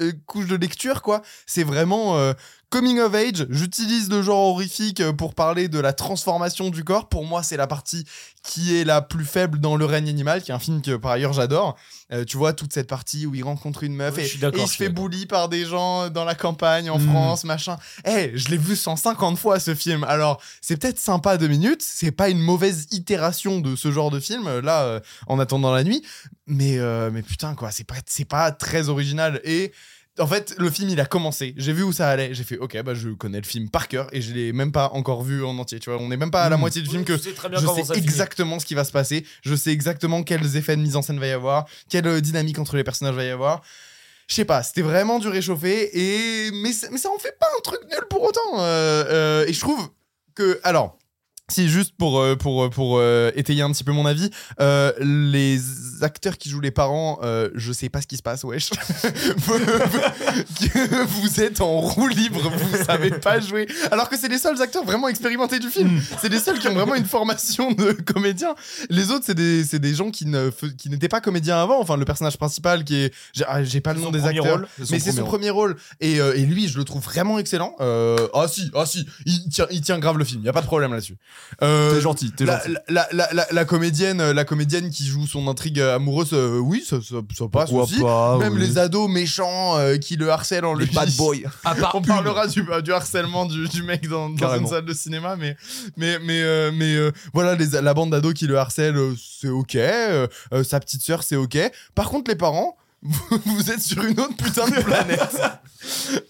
euh, couches de lecture, quoi. C'est vraiment euh, coming of age. J'utilise le genre horrifique euh, pour parler de la transformation du corps. Pour moi, c'est la partie qui est la plus faible dans Le règne animal, qui est un film que par ailleurs j'adore. Euh, tu vois, toute cette partie où il rencontre une meuf Ouais, et, il se fait bully par des gens dans la campagne, en Mm. France, machin. Eh, je l'ai vu 150 fois ce film. Alors, c'est peut-être sympa deux minutes, c'est pas une mauvaise itération de ce genre de film, euh, là, euh, en attendant la nuit. Mais, euh, mais putain, quoi, c'est pas, c'est pas très original. Et. En fait, le film, il a commencé. J'ai vu où ça allait. J'ai fait, ok, bah je connais le film par cœur et je l'ai même pas encore vu en entier. Tu vois, on n'est même pas à la Mm. moitié du film que je sais finit. exactement ce qui va se passer. Je sais exactement quels effets de mise en scène va y avoir, quelle euh, dynamique entre les personnages va y avoir. Je sais pas, c'était vraiment du réchauffé et mais ça, mais ça en fait pas un truc nul pour autant. Euh, euh, et je trouve que alors. Si juste pour euh, pour pour euh, étayer un petit peu mon avis, euh, les acteurs qui jouent les parents, euh, je sais pas ce qui se passe, wesh. vous, êtes en roue libre, vous savez pas jouer. Alors que c'est les seuls acteurs vraiment expérimentés du film. C'est les seuls qui ont vraiment une formation de comédien. Les autres, c'est des, c'est des gens qui ne qui n'étaient pas comédiens avant. Enfin, le personnage principal qui est, j'ai ah, j'ai pas le nom des acteurs, rôle. mais c'est son premier rôle. Et, euh, et lui, je le trouve vraiment excellent. Euh, ah si, ah si, il tient, il tient grave le film. Il y a pas de problème là-dessus. Euh, T'es gentil, t'es la, gentil. la, la, la, la comédienne, euh, la comédienne qui joue son intrigue amoureuse, euh, oui, ça, ça, ça passe Pourquoi aussi. pas, Même oui. les ados méchants euh, qui le harcèlent en Les lui. bad. À part On une. parlera du, du harcèlement du, du mec dans, dans une salle de cinéma, mais, mais, mais, euh, mais euh, voilà, les, la bande d'ados qui le harcèle, c'est ok. sa petite sœur, c'est ok. Par contre, les parents, vous, êtes sur une autre putain de planète.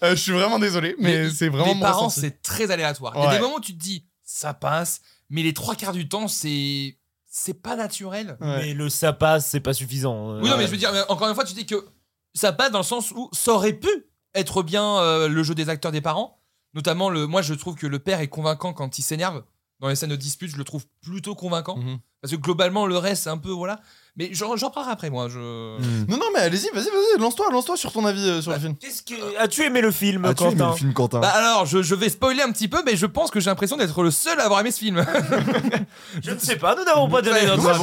Euh, je suis vraiment désolé, mais, c'est vraiment Les mon parents, c'est très aléatoire. Il y a des moments où tu te dis, ça passe, mais les trois quarts du temps, c'est c'est pas naturel. Ouais. Mais le ça passe, c'est pas suffisant. Euh, Oui, non, mais je veux dire, encore une fois, tu dis que ça passe dans le sens où ça aurait pu être bien euh, le jeu des acteurs des parents. Notamment, le, moi, je trouve que le père est convaincant quand il s'énerve. Dans les scènes de dispute, je le trouve plutôt convaincant. Mhm. Parce que globalement, le reste, c'est un peu. Voilà. Mais j'en parlerai après, moi. Je... Hmm. Non, non, mais allez-y, vas-y, vas-y, lance-toi, lance-toi sur ton avis euh, sur le film. Qu'est-ce que as-tu aimé le film, As-tu aimé Quentin le film Quentin Bah alors, je, je vais spoiler un petit peu, mais je pense que j'ai l'impression d'être le seul à avoir aimé ce film. Je ne sais pas, nous n'avons pas donné notre avis.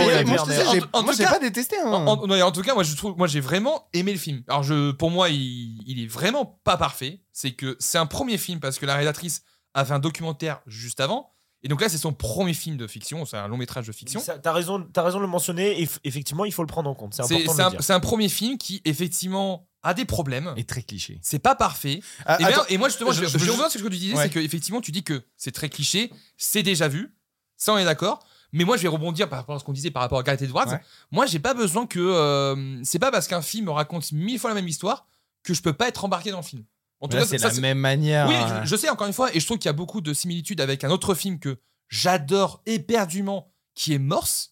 moi, j'ai- pas détesté. hein. En, en- non, en tout cas, moi, je trouve, moi, j'ai vraiment aimé le film. Alors, je, pour moi, il, il est vraiment pas parfait. C'est que c'est un premier film parce que la réalisatrice a fait un documentaire juste avant. Et donc là, c'est son premier film de fiction. C'est un long métrage de fiction. Ça, T'as raison, t'as raison de le mentionner. Et f- effectivement, il faut le prendre en compte. C'est C'est important de c'est le un, dire. c'est un premier film qui, effectivement, a des problèmes. Et très cliché. C'est pas parfait. Ah, Et, bien- attends, et moi, justement, je, je- je, reviens sur ce que tu disais, Ouais. c'est qu'effectivement, tu dis que c'est très cliché, c'est déjà vu. Ça, on est d'accord. Mais moi, je vais rebondir par rapport à ce qu'on disait par rapport à Gareth Edwards. Ouais. Moi, j'ai pas besoin que. euh, c'est pas parce qu'un film raconte mille fois la même histoire que je peux pas être embarqué dans le film. En tout Là, cas, c'est la même manière. Oui, hein. je, je sais, encore une fois, et je trouve qu'il y a beaucoup de similitudes avec un autre film que j'adore éperdument, qui est Morse.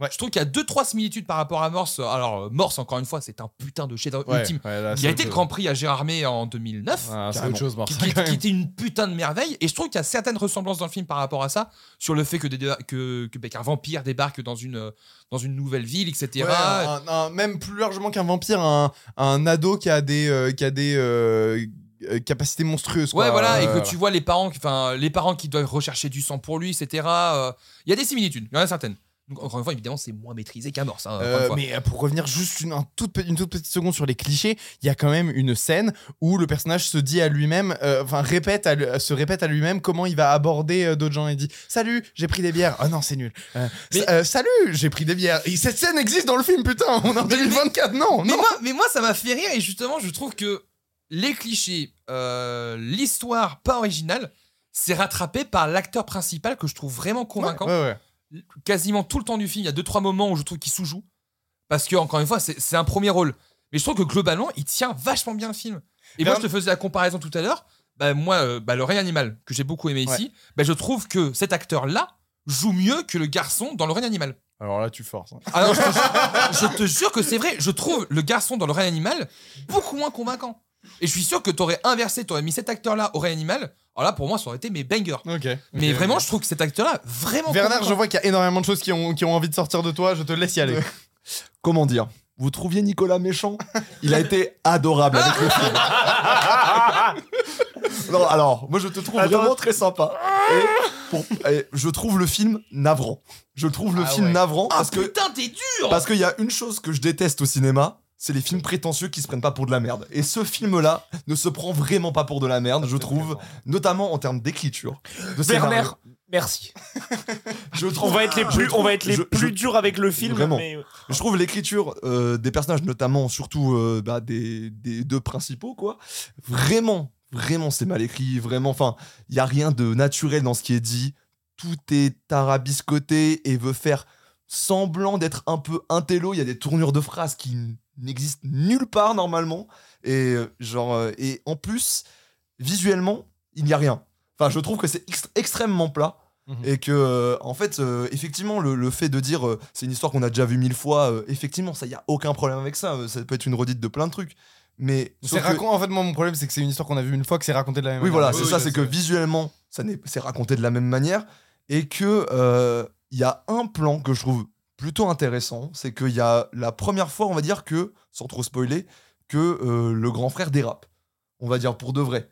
Ouais. Je trouve qu'il y a deux, trois similitudes par rapport à Morse. Alors, euh, Morse, encore une fois, c'est un putain de chef-d'œuvre Ouais, ultime. ouais, là, Qui a été le. Grand Prix à Gérardmer en 2009 Ah, c'est autre chose, Mars, qui, même. était une putain de merveille. Et je trouve qu'il y a certaines ressemblances dans le film par rapport à ça, sur le fait que, des- que, que- bah, qu'un vampire débarque dans une, euh, dans une nouvelle ville, etc. Ouais, un- un- même plus largement qu'un vampire, un, un ado qui a des, euh, qui a des euh, euh, capacités monstrueuses. Ouais, voilà, et Euh, que tu vois les parents, enfin, les parents qui doivent rechercher du sang pour lui, etc. euh, Il y a des similitudes, il y en a certaines. Donc, encore une fois, évidemment, c'est moins maîtrisé. Hein, une Euh, fois. mais euh, pour revenir juste une, un toute, pe- une toute petite seconde sur les clichés, il y a quand même une scène où le personnage se dit à lui-même, euh, enfin répète à se répète à lui-même comment il va aborder euh, d'autres gens. Il dit Salut, j'ai pris des bières. Ah non, c'est nul. Euh, Mais- euh, salut, j'ai pris des bières. Et cette scène existe dans le film, putain. On est en 2024, non, mais, non. moi, mais moi, ça m'a fait rire, et justement, je trouve que les clichés, euh, l'histoire pas originale, c'est rattrapé par l'acteur principal que je trouve vraiment convaincant. Ouais, ouais. quasiment tout le temps du film, il y a deux trois moments où je trouve qu'il sous-joue. Parce que, encore une fois, c'est un premier rôle. Mais je trouve que globalement, il tient vachement bien le film. Et moi, Grave. je te faisais la comparaison tout à l'heure. Bah, moi, euh, bah, le Règne Animal, que j'ai beaucoup aimé ici, bah, je trouve que cet acteur-là joue mieux que le garçon dans le Règne Animal. Alors là, tu forces. hein. Ah non, je, te, je te jure que c'est vrai. Je trouve le garçon dans le Règne Animal beaucoup moins convaincant. Et je suis sûr que t'aurais inversé, t'aurais mis cet acteur-là au Règne Animal. Alors là, pour moi, ça aurait été mes bangers. Ok. Mais vraiment, je trouve que cet acteur-là, vraiment. Werner, convaincant. je vois qu'il y a énormément de choses qui ont, qui ont envie de sortir de toi. Je te laisse y aller. Comment dire? Vous trouviez Nicolas méchant? Il a été adorable avec le film. non, alors, moi je te trouve Attends. vraiment très sympa. Et pour- et je trouve le film navrant. Je trouve le Ah film ouais. navrant Ah parce que putain, t'es dur parce qu'il y a une chose que je déteste au cinéma, c'est les films prétentieux qui se prennent pas pour de la merde. Et ce film-là ne se prend vraiment pas pour de la merde, je trouve, notamment en termes d'écriture. De Werner, scénario. merci. je On va être les plus, on trouve- va être les je- plus je- durs avec le film. Vraiment. mais- Je trouve l'écriture euh, des personnages, notamment surtout euh, bah, des, des deux principaux, quoi, vraiment, vraiment c'est mal écrit, vraiment, enfin, il y a rien de naturel dans ce qui est dit, tout est tarabiscoté et veut faire semblant d'être un peu intello, il y a des tournures de phrases qui n- n'existent nulle part normalement, et euh, genre, euh, et en plus, visuellement, il n'y a rien. Enfin, je trouve que c'est ext- extrêmement plat. Mhm. Et que, euh, en fait, euh, effectivement, le, le fait de dire euh, c'est une histoire qu'on a déjà vue mille fois, effectivement, ça, y a aucun problème avec ça. ça peut être une redite de plein de trucs. Mais. C'est que- En fait, moi, mon problème, c'est que c'est une histoire qu'on a vue une fois, que c'est raconté de la même Oui, manière. voilà, Oui, c'est oui, ça, c'est que visuellement, ça n'est- c'est raconté de la même manière. Et que il y a un plan que je trouve plutôt intéressant, c'est qu'il y a la première fois, on va dire que, sans trop spoiler, que euh, le grand frère dérape. On va dire pour de vrai.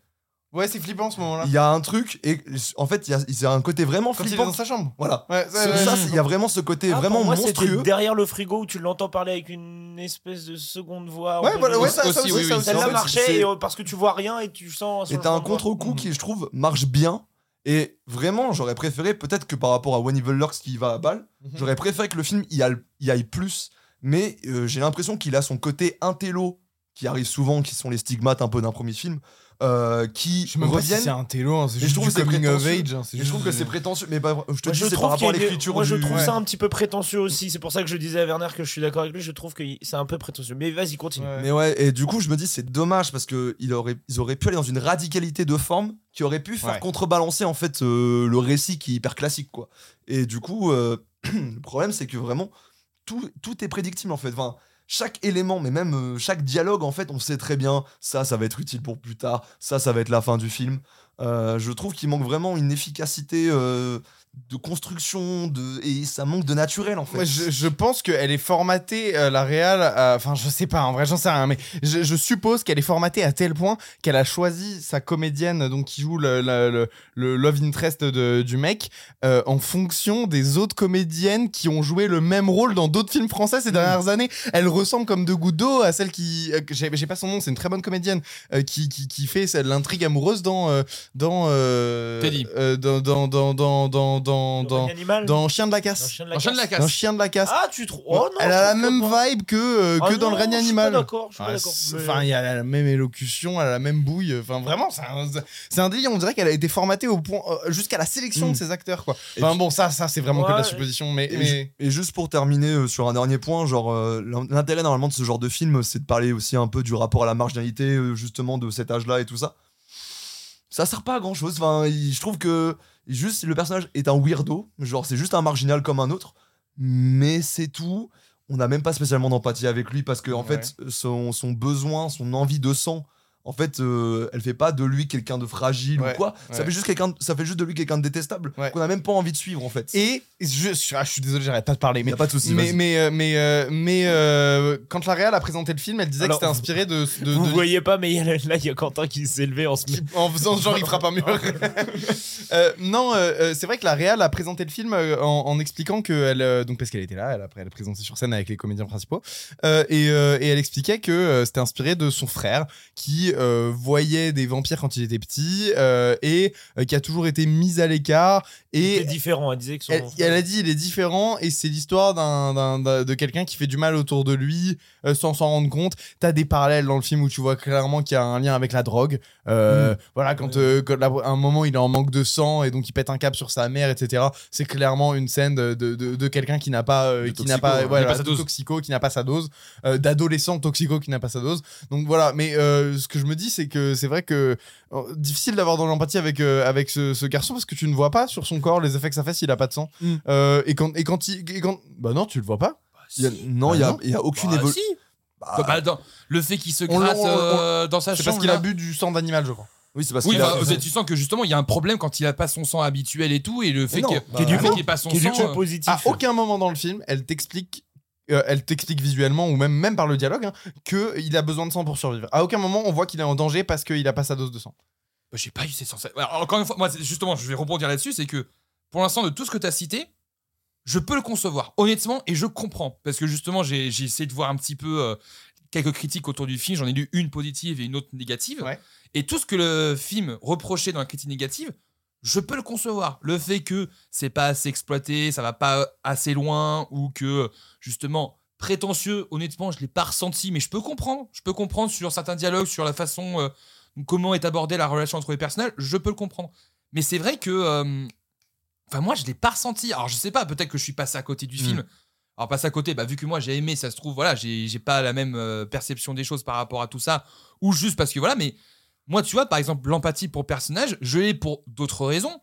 Ouais, c'est flippant ce moment-là. Il y a un truc, et en fait, il y a, il y a un côté vraiment Quand il est flippant. dans sa chambre. Voilà. Ouais, ouais, ça, ouais. il y a vraiment ce côté Ah, vraiment moi, monstrueux. derrière le frigo où tu l'entends parler avec une espèce de seconde voix. Ouais, voilà, ouais, ça, ça Aussi, aussi, oui, ça oui, aussi. C'est- et, euh, parce que tu vois rien et tu sens. Et t'as un contre-coup qui, je trouve, marche bien. Et vraiment, j'aurais préféré, peut-être que par rapport à When Evil Lurks qui va à balle, Mhm. j'aurais préféré que le film y aille, y aille plus. Mais euh, j'ai l'impression qu'il a son côté intello, qui arrive souvent, qui sont les stigmates un peu d'un premier film, euh, qui Je pas si reviennent. c'est un télo, hein, c'est juste je trouve du que c'est coming of prétentieux. age. hein, je trouve que c'est prétentieux, mais bah, je te Moi, dis, c'est par rapport à qu'il y a une- l'écriture Moi, je trouve Ouais. ça un petit peu prétentieux aussi. C'est pour ça que je disais à Werner que je suis d'accord avec lui. Je trouve que c'est un peu prétentieux. Mais vas-y, continue. Ouais. Mais ouais, et du coup, je me dis, c'est dommage parce que il aurait, ils auraient pu aller dans une radicalité de forme qui aurait pu faire Ouais. contrebalancer en fait euh, le récit qui est hyper classique, quoi. Et du coup, euh, le problème, c'est que vraiment, tout, tout est prédictible en fait. Enfin, chaque élément, mais même euh, chaque dialogue, en fait, on sait très bien, ça, ça va être utile pour plus tard, ça, ça va être la fin du film. Euh, je trouve qu'il manque vraiment une efficacité euh, de construction, de... et ça manque de naturel en fait. Je, je pense qu'elle est formatée, euh, la réal, enfin je sais pas, en vrai j'en sais rien, mais je, je suppose qu'elle est formatée à tel point qu'elle a choisi sa comédienne, donc qui joue le, le, le- le love interest de- du mec, euh, en fonction des autres comédiennes qui ont joué le même rôle dans d'autres films français ces dernières années. Elle ressemble comme deux gouttes d'eau à celle qui, euh, j'ai pas son nom, c'est une très bonne comédienne, qui, qui, qui fait l'intrigue amoureuse dans... dans Teddy. dans, dans, dans, dans, dans, dans, dans, dans Chien de la Dans Casse. Chien de Un chien de la casse. Dans. Chien de la Casse. Ah, tu trouves Oh non elle a la même vibe que, euh, Ah que dans le règne je suis animal. pas d'accord, je suis pas Ah, d'accord. Enfin, il y a la même élocution, elle a la même bouille. Enfin, vraiment, c'est un, c'est un délire. On dirait qu'elle a été formatée au point euh, jusqu'à la sélection Mm. de ses acteurs, quoi. Enfin puis- bon, ça, ça, c'est vraiment que de la supposition, mais, Et, mais- ju- et juste pour terminer euh, sur un dernier point, genre euh, l'in- l'intérêt normalement de ce genre de film, c'est de parler aussi un peu du rapport à la marginalité euh, justement de cet âge-là et tout ça. Ça sert pas à grand chose. Enfin, je trouve que juste le personnage est un weirdo, genre c'est juste un marginal comme un autre, mais c'est tout. On n'a même pas spécialement d'empathie avec lui parce que en Ouais. fait son, son besoin, son envie de sang. En fait, euh, elle fait pas de lui quelqu'un de fragile Ouais, ou quoi. Ça ouais. fait juste quelqu'un, ça fait juste de lui quelqu'un de détestable Ouais. qu'on a même pas envie de suivre en fait. et je, je, ah, je suis désolé, j'arrête pas de parler, mais y a pas de souci. mais mais euh, mais euh, mais euh, quand la Real a présenté le film, elle disait Alors, que c'était inspiré de, de, Vous de- voyez pas, mais il y a- là, il y a Quentin qui s'est levé en se qui- en faisant genre il fera pas mieux. Euh, non, c'est vrai que la Real a présenté le film en, en expliquant que elle, euh, donc parce qu'elle était là, elle après elle a présenté sur scène avec les comédiens principaux euh, et, euh, et elle expliquait que euh, c'était inspiré de son frère qui euh, voyait des vampires quand il était petit euh, et euh, qui a toujours été mis à l'écart Et différent, elle disait que son. elle, elle a dit il est différent et c'est l'histoire d'un, de quelqu'un qui fait du mal autour de lui sans s'en rendre compte. T'as des parallèles dans le film où tu vois clairement qu'il y a un lien avec la drogue. Euh, Voilà, quand, à un moment il est en manque de sang et donc il pète un câble sur sa mère, etc. C'est clairement une scène de, de, de- de quelqu'un qui n'a pas, qui n'a pas, hein. voilà, pas sa dose. toxico, qui n'a pas sa dose, d'adolescent toxico qui n'a pas sa dose. Donc voilà, mais euh, ce que je me dis c'est que c'est vrai que euh, difficile d'avoir de l'empathie avec euh, avec ce, ce garçon parce que tu ne vois pas sur son corps les effets que ça fait s'il a pas de sang. Mm. Euh, et quand et quand il et quand bah non tu le vois pas. Il y a- non, il y Bah a, non. il y a aucune Bah, évolution. si. Bah, attends, le fait qu'il se gratte on- on- euh, dans sa C'est chambre. parce qu'il a bu du sang d'animal je crois. Oui, c'est parce Oui, qu'il a- tu sens que justement il y a un problème quand il a pas son sang habituel et tout, et le fait non, que- bah, qu'il ait pas son sang. euh, positif. À aucun moment dans le film elle t'explique euh, elle t'explique visuellement ou même même par le dialogue hein, que il a besoin de sang pour survivre. À aucun moment on voit qu'il est en danger parce qu'il a pas sa dose de sang. Bah, j'ai pas eu ces sensations. Alors, encore une fois, moi, justement, je vais rebondir là-dessus, c'est que pour l'instant, de tout ce que tu as cité, je peux le concevoir, honnêtement, et je comprends. Parce que justement, j'ai j'ai essayé de voir un petit peu euh, quelques critiques autour du film, j'en ai lu une positive et une autre négative. Ouais. Et tout ce que le film reprochait dans la critique négative, je peux le concevoir. Le fait que c'est pas assez exploité, ça va pas assez loin, ou que justement prétentieux, honnêtement, je l'ai pas ressenti, mais je peux comprendre. Je peux comprendre sur certains dialogues, sur la façon euh, comment est abordée la relation entre les personnages, je peux le comprendre. Mais c'est vrai que, euh, enfin moi, je l'ai pas ressenti. Alors je sais pas, peut-être que je suis passé à côté du Mm. film. Alors passé à côté, bah, vu que moi j'ai aimé, ça se trouve, voilà, j'ai j'ai pas la même euh, perception des choses par rapport à tout ça, ou juste parce que voilà, mais moi, tu vois, par exemple, l'empathie pour le personnage, je l'ai pour d'autres raisons.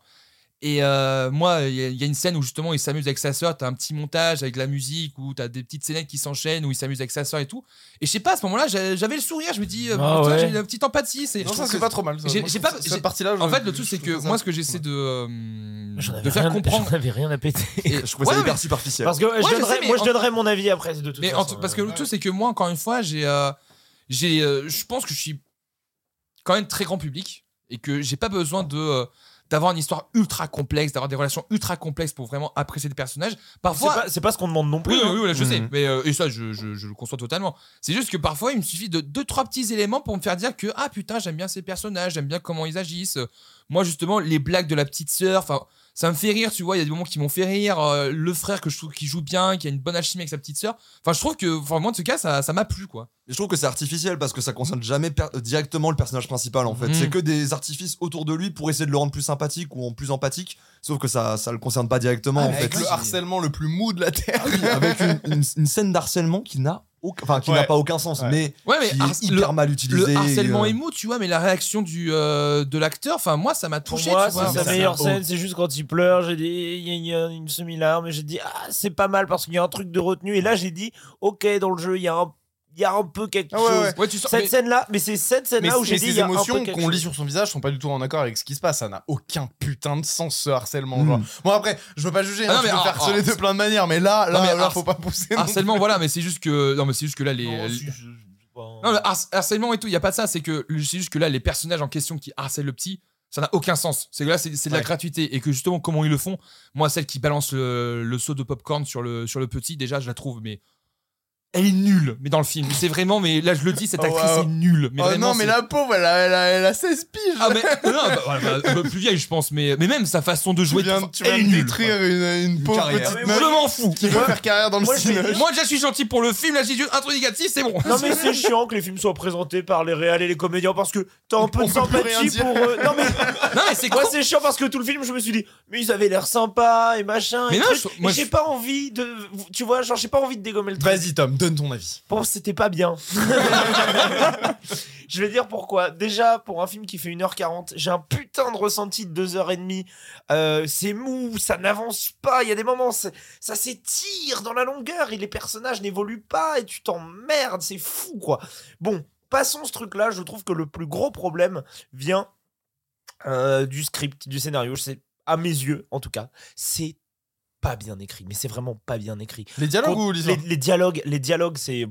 Et euh, moi, il y, a- il y a une scène où justement il s'amuse avec sa sœur, t'as un petit montage avec la musique, où t'as des petites scénettes qui s'enchaînent, où il s'amuse avec sa sœur et tout. Et je sais pas, à ce moment-là, j'avais le sourire, je me dis, euh, Ah ouais. j'ai une petite empathie. Non, ça c'est pas trop mal. ça. j'ai- Moi, pas- cette partie-là. En fait, le truc, c'est que moi, ce que j'essaie de, euh, de faire rien- comprendre. J'en avais rien à péter. Et- Je trouvais ça hyper superficiel. Parce que je je donnerais- sais, mais moi, je en- donnerais mon avis après, de toute Mais façon. parce que le truc, c'est que moi, encore une fois, j'ai, j'ai, euh, je pense que je suis quand même très grand public et que j'ai pas besoin de euh, d'avoir une histoire ultra complexe, d'avoir des relations ultra complexes pour vraiment apprécier des personnages. C'est Parfois, pas, c'est pas ce qu'on demande non plus. oui, oui, hein. oui, je sais, Mhm. mais euh, et ça, je, je- je le conçois totalement. C'est juste que parfois, il me suffit de deux, trois petits éléments pour me faire dire que ah putain, j'aime bien ces personnages, j'aime bien comment ils agissent. Moi, justement, les blagues de la petite sœur, enfin, ça me fait rire, tu vois. Il y a des moments qui m'ont fait rire. euh, le frère que je trouve qui joue bien, qui a une bonne alchimie avec sa petite sœur. Enfin, je trouve que, enfin, moi, en tout cas, ça, ça m'a plu, quoi. Et je trouve que c'est artificiel parce que ça concerne jamais euh, directement le personnage principal en fait. Mhm. C'est que des artifices autour de lui pour essayer de le rendre plus sympathique ou en plus empathique. Sauf que ça, ça le concerne pas directement en Avec fait. le harcèlement le plus mou de la terre. Avec une, une- une scène d'harcèlement qui n'a enfin qui Ouais. n'a pas aucun sens, Ouais. mais, Ouais, mais qui har- est hyper mal utilisé. le harcèlement euh, émo, tu vois, mais la réaction du, euh, de l'acteur, enfin, moi, ça m'a Pour touché, moi, tu vois. c'est sa meilleure scène, c'est juste quand il pleure. J'ai dit, il y a- il y, a une semi-larme, et j'ai dit, ah, c'est pas mal parce qu'il y a un truc de retenue. Et là, j'ai dit, ok, dans le jeu, il y a un, il y a un peu quelque Ah ouais, chose. ouais. Sens, Cette mais- scène-là, mais c'est cette Mais, scène-là où j'ai dit, il ces y a un émotions qu'on lit sur son visage sont pas du tout en accord avec ce qui se passe. Ça n'a aucun putain de sens ce harcèlement. Mm. genre. Bon après, je veux pas juger. Ah hein, non, tu mais peux ah, faire harceler ah, de plein de manières, mais là, là, Non, mais là, har- faut pas pousser. harcèlement, voilà, mais c'est juste que, non, mais c'est juste que là, les, Non, les- je- non, le har- harcèlement et tout, il y a pas de ça. C'est que, c'est juste que là, les personnages en question qui harcèlent le petit, ça n'a aucun sens. C'est que là, c'est c'est de la gratuité et que justement, comment ils le font. Moi, celle qui balance le, le seau de popcorn sur le sur le petit, déjà, je la trouve, mais elle est nulle. Mais dans le film, c'est vraiment, mais là, je le dis, cette Oh, actrice wow. est nulle. Mais oh vraiment, non, mais la pauvre, elle a, elle a, elle a 16 piges. Ah mais non, bah, bah, un peu plus vieille je pense mais mais même sa façon de tu jouer viens, enfin, tu elle viens est de nulle, détruire une, une pauvre carrière. petite quoi. meuf je m'en fous qui veut faire carrière dans le Moi, cinéma. moi déjà je suis gentil pour le film là j'ai juste un truc négatif c'est bon Non mais c'est chiant que les films soient présentés par les réals et les comédiens parce que t'as un peu On de sympathie pour eux. Non mais non mais c'est moi quoi c'est chiant parce que tout le film je me suis dit mais ils avaient l'air sympas et machin. Mais non, j'ai pas envie de, tu vois genre j'ai pas envie de dégommer le truc. Vas-y, Tom, donne ton avis. Bon, c'était pas bien. je vais dire pourquoi. Déjà, pour un film qui fait 1h40, j'ai un putain de ressenti de 2h30. Euh, c'est mou, ça n'avance pas. Il y a des moments, c'est- ça s'étire dans la longueur et les personnages n'évoluent pas et tu t'emmerdes. C'est fou, quoi. Bon, passons ce truc-là. Je trouve que le plus gros problème vient euh, du script, du scénario. C'est à mes yeux, en tout cas, c'est pas bien écrit. Mais c'est vraiment pas bien écrit. Les dialogues ou les, les dialogues, les dialogues, c'est.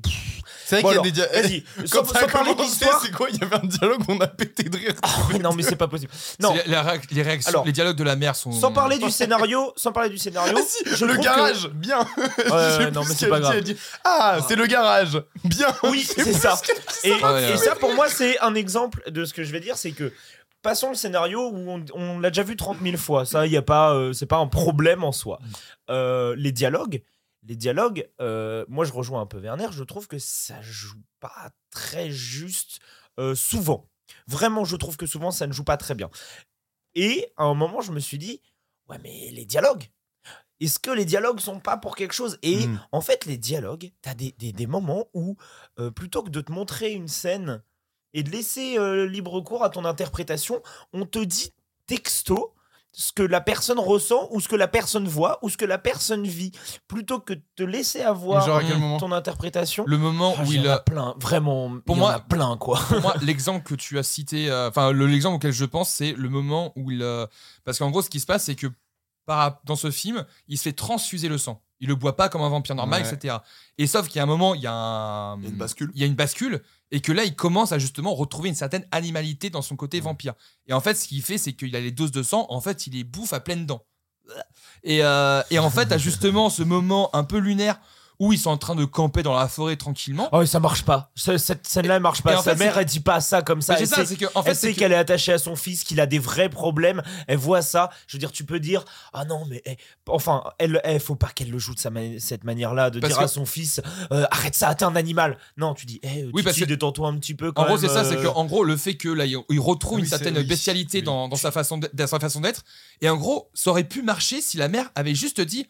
C'est vrai Bon, qu'il y a alors, des dia- Vas-y, Quand sans, ça sans a commencé, c'est quoi Il y avait un dialogue, on a pété de rire. Ah, non, mais c'est pas possible. Non, la- la les réactions Alors, les dialogues de la mère sont sans parler du scénario, sans parler du scénario, Ah si, je le garage, bien. Sais ouais, non, mais ce c'est pas grave. dit, Ah, c'est le garage, bien. Oui, c'est ça. Et, et ça, pour moi, c'est un exemple de ce que je vais dire, c'est que passons le scénario où on, on l'a déjà vu 30 000 fois. Ça, il y a pas, euh, c'est pas un problème en soi. Euh, les dialogues, les dialogues. euh, moi, je rejoins un peu Werner. Je trouve que ça joue pas très juste souvent. Vraiment, je trouve que souvent ça ne joue pas très bien. Et à un moment, je me suis dit, ouais, mais les dialogues. Est-ce que les dialogues sont pas pour quelque chose? Et Mm. en fait, les dialogues, t'as des, des, des moments où, plutôt que de te montrer une scène et de laisser euh, libre cours à ton interprétation, on te dit texto ce que la personne ressent ou ce que la personne voit ou ce que la personne vit plutôt que de te laisser avoir Genre à quel moment ton interprétation. Le moment Ah, où il il a plein vraiment Pour il moi- en a plein quoi. pour moi l'exemple que tu as cité euh, enfin le- l'exemple auquel je pense c'est le moment où il euh, parce qu'en gros ce qui se passe c'est que par, dans ce film il se fait transfuser le sang il le boit pas comme un vampire normal Ouais. etc et sauf qu'il y a un moment il y a un Il y a une bascule. il y a une bascule et que là il commence à justement retrouver une certaine animalité dans son côté vampire et en fait ce qu'il fait c'est qu'il a les doses de sang en fait il les bouffe à pleines dents et, euh, et en fait à justement ce moment un peu lunaire où ils sont en train de camper dans la forêt tranquillement. Oh ça marche pas. Ce- cette scène là elle marche Et pas sa fait, mère elle dit pas ça comme ça. Elle ça sait, c'est que en fait elle c'est sait que- qu'elle est attachée à son fils qu'il a des vrais problèmes. Elle voit ça. Je veux dire tu peux dire ah non mais eh, enfin elle elle faut pas qu'elle le joue de sa cette manière là de Parce dire que- à son fils euh, arrête ça t'es un animal non tu dis eh Oui, parce que- détends-toi un petit peu quand En gros, c'est ça, c'est euh, que en gros, le fait que là, il retrouve Ah oui, une certaine oui, bestialité oui. dans, dans sa façon d'être, et en gros, ça aurait pu marcher si la mère avait juste dit,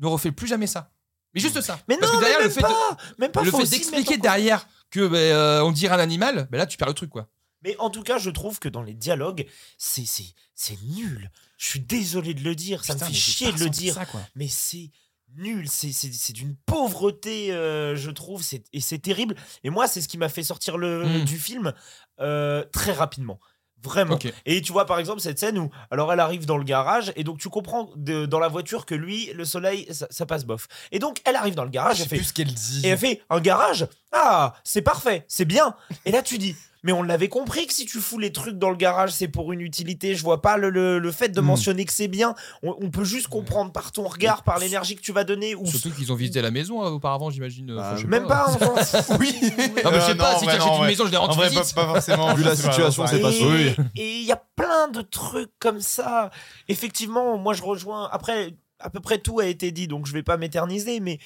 ne refais plus jamais ça. Mais juste ça. mais Parce non que derrière, mais le même fait de- pas même pas le faut fait aussi d'expliquer mettre en- derrière que ben, euh, on dirait un animal, ben là, tu perds le truc, quoi. Mais en tout cas, je trouve que dans les dialogues, c'est c'est c'est nul. Je suis désolé de le dire, ça Putain, me fait chier de le dire, ça, mais c'est nul, c'est c'est c'est d'une pauvreté, euh, je trouve, c'est- et c'est terrible. Et moi, c'est ce qui m'a fait sortir le Mm. du film euh, très rapidement. Vraiment. Et tu vois par exemple cette scène où alors elle arrive dans le garage et donc tu comprends de- dans la voiture que lui le soleil ça, ça passe bof. Et donc elle arrive dans le garage je elle fait plus ce qu'elle dit. et elle fait un garage? Ah, c'est parfait, c'est bien. Et là, tu dis, mais on l'avait compris que si tu fous les trucs dans le garage, c'est pour une utilité. Je vois pas le, le- le fait de Mm. mentionner que c'est bien. On, on peut juste comprendre par ton regard, par l'énergie que tu vas donner. Ou Surtout qu'ils ont visité la maison euh, auparavant, j'imagine. Bah, Enfin, je sais même pas, on s'en. Oui. Non, mais je sais Euh, pas, non, si tu achètes une ouais. maison, je les En rends vrai, tu pas, pas forcément. Vu la pas- situation, c'est pas sûr. Et Oui. il y a plein de trucs comme ça. Effectivement, moi je rejoins. Après, à peu près tout a été dit, donc je vais pas m'éterniser, mais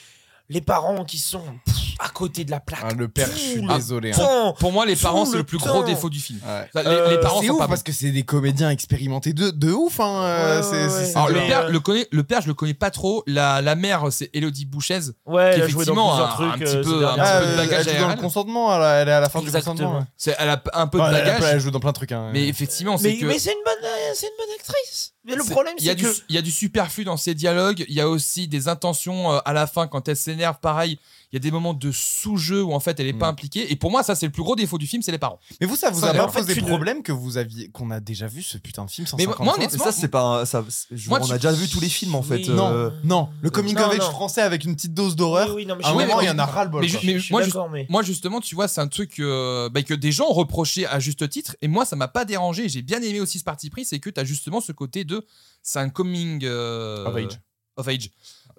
les parents qui sont. pff, à côté de la plaque. Ah, le père, je suis désolé. hein. Pour moi, les parents, c'est le le plus gros défaut du film. Ouais. Les, Euh, les parents C'est ouf pas parce que c'est des comédiens expérimentés de, de ouf. Hein. euh, Ouais, c'est- ouais, c'est- ouais. c'est Alors, le père, euh, le, connais, le père, je le connais pas trop. La, la mère, c'est Elodie Bouchez. Ouais, qui elle effectivement a trucs. un petit euh, peu- un petit peu de bagage elle joue dans le consentement, elle, elle est à la fin Exactement. du consentement. Elle a un peu de bagage. elle joue dans plein de trucs. Hein. Mais effectivement, c'est Mais, que. mais c'est une bonne, c'est une bonne actrice. Mais le problème, il y a c'est du, que il y a du superflu dans ses dialogues. Il y a aussi des intentions euh, à la fin quand elle s'énerve. Pareil, il y a des moments de sous-jeu où en fait elle est pas Mm. impliquée. Et pour moi, ça c'est le plus gros défaut du film, c'est les parents. Mais vous, ça vous Ça, a pas en fait, posé problème que vous aviez, qu'on a déjà vu ce putain de film 150 Mais moi- fois ça, c'est pas. un- Ça, c'est- je- Moi, on tu- a déjà vu tous les films en fait. Oui, Non, euh, non, le coming Non, of age non. français avec une petite dose d'horreur. Oui, oui, non, mais À un moment, il y en a ras le bol. Moi, justement, tu vois, c'est un truc euh, bah, que des gens ont reproché à juste titre. Et moi, ça m'a pas dérangé. J'ai bien aimé aussi ce parti pris. C'est que tu as justement ce côté de. C'est un coming. euh, Of age. Of age.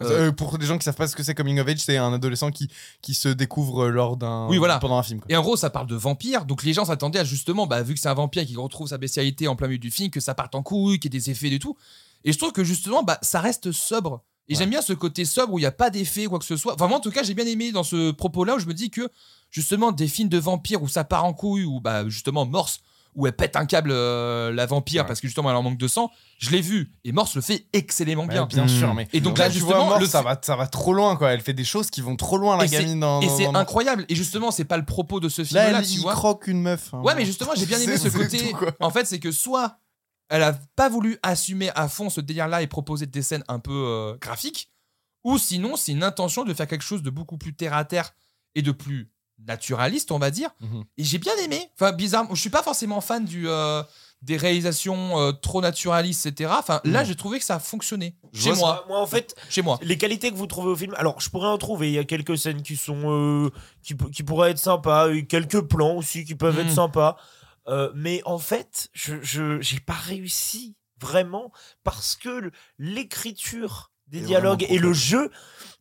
Euh, Euh, pour des gens qui savent pas ce que c'est coming of age, c'est un adolescent qui, qui se découvre lors d'un Oui, voilà. pendant un film. quoi. Et en gros, ça parle de vampire. Donc les gens s'attendaient à justement, bah, vu que c'est un vampire qui retrouve sa bestialité en plein milieu du film, que ça parte en couille, qu'il y ait des effets et tout. Et je trouve que justement, bah, ça reste sobre. Et Ouais. j'aime bien ce côté sobre où il n'y a pas d'effet, quoi que ce soit. Enfin, moi, en tout cas, j'ai bien aimé dans ce propos-là où je me dis que justement, des films de vampires où ça part en couille, ou bah, justement, Morse, où elle pète un câble, euh, la vampire, Ouais. parce que justement, elle en manque de sang, je l'ai vu. Et Morse le fait excellemment bien. Ouais, bien Mm. sûr, mais Et donc là, là, tu justement, vois, le ça va, ça va trop loin, quoi. Elle fait des choses qui vont trop loin, la Et gamine. Dans, Et c'est dans- incroyable. Et justement, c'est pas le propos de ce Là, film-là, elle, tu il vois. croque une meuf. hein. Ouais, mais justement, j'ai bien aimé ce côté. tout, en fait, c'est que soit elle a pas voulu assumer à fond ce délire-là et proposer des scènes un peu euh, graphiques, ou sinon, c'est une intention de faire quelque chose de beaucoup plus terre à terre et de plus naturaliste, on va dire. Mhm. Et j'ai bien aimé. Enfin, bizarre, je suis pas forcément fan du. euh, des réalisations euh, trop naturalistes, etc. Enfin, là, Mhm. j'ai trouvé que ça fonctionnait. Je Chez moi. moi, en fait, Chez moi. les qualités que vous trouvez au film, alors je pourrais en trouver. Il y a quelques scènes qui sont euh, qui, pourraient être sympas, et quelques plans aussi qui peuvent Mhm. être sympas. Euh, mais en fait, je je j'ai pas réussi vraiment parce que l'écriture des dialogues et le jeu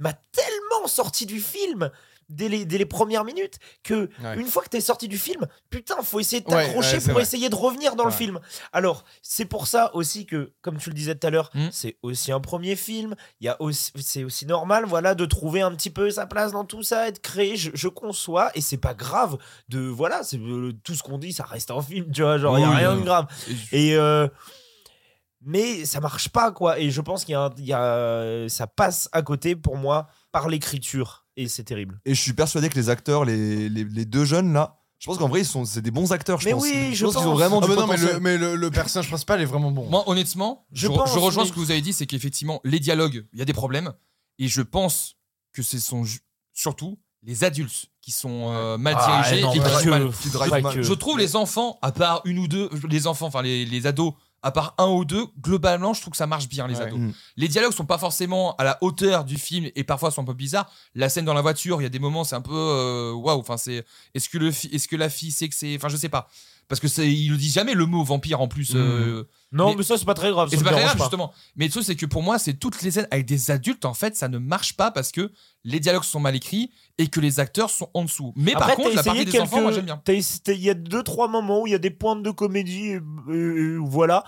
m'a tellement sorti du film. Dès les, dès les premières minutes, que Ouais. une fois que t'es sorti du film, putain, faut essayer de t'accrocher ouais, pour vrai. essayer de revenir dans le film. Alors, c'est pour ça aussi que, comme tu le disais tout à l'heure, Mm. c'est aussi un premier film. Il y a aussi, c'est aussi normal, voilà, de trouver un petit peu sa place dans tout ça, et de créer. Je, je conçois, et c'est pas grave. De voilà, c'est euh, tout ce qu'on dit, ça reste un film, tu vois. Genre, il y a Oui, rien oui. de grave. Et- euh, mais ça marche pas, quoi. Et je pense qu'il y a- ça passe à côté pour moi par l'écriture, et c'est terrible. Et je suis persuadé que les acteurs, les, les, les deux jeunes là, je pense qu'en vrai, ils sont, c'est des bons acteurs. Je Mais pense. oui, je pense qu'ils ont vraiment Ah du bah non, mais, le, mais le, le personnage principal est vraiment bon. Moi, honnêtement, je, Je re- pense, je rejoins mais- ce que vous avez dit, c'est qu'effectivement, les dialogues, il y a des problèmes. Et je pense que ce sont surtout les adultes qui sont euh, mal Ah, dirigés non, et qui mal. qui mal. Je trouve les enfants, à part une ou deux, les enfants, enfin les, les ados, à part un ou deux, globalement, je trouve que ça marche bien, les Ouais. ados. Mm. Les dialogues sont pas forcément à la hauteur du film et parfois sont un peu bizarres. La scène dans la voiture, il y a des moments, c'est un peu euh, waouh. Enfin, c'est est-ce que le est-ce que la fille sait que c'est, enfin, je sais pas, parce que c'est, il ne dit jamais le mot vampire en plus. euh, Non, Mais- mais, ça, c'est pas très grave. c'est me pas très grave, justement. Mais le truc, c'est que pour moi, c'est toutes les scènes avec des adultes, en fait, ça ne marche pas parce que les dialogues sont mal écrits et que les acteurs sont en dessous. Mais Après, par contre, la partie des quelques- enfants, moi, j'aime bien. Il y a deux, trois moments où il y a des pointes de comédie, et, et- et voilà.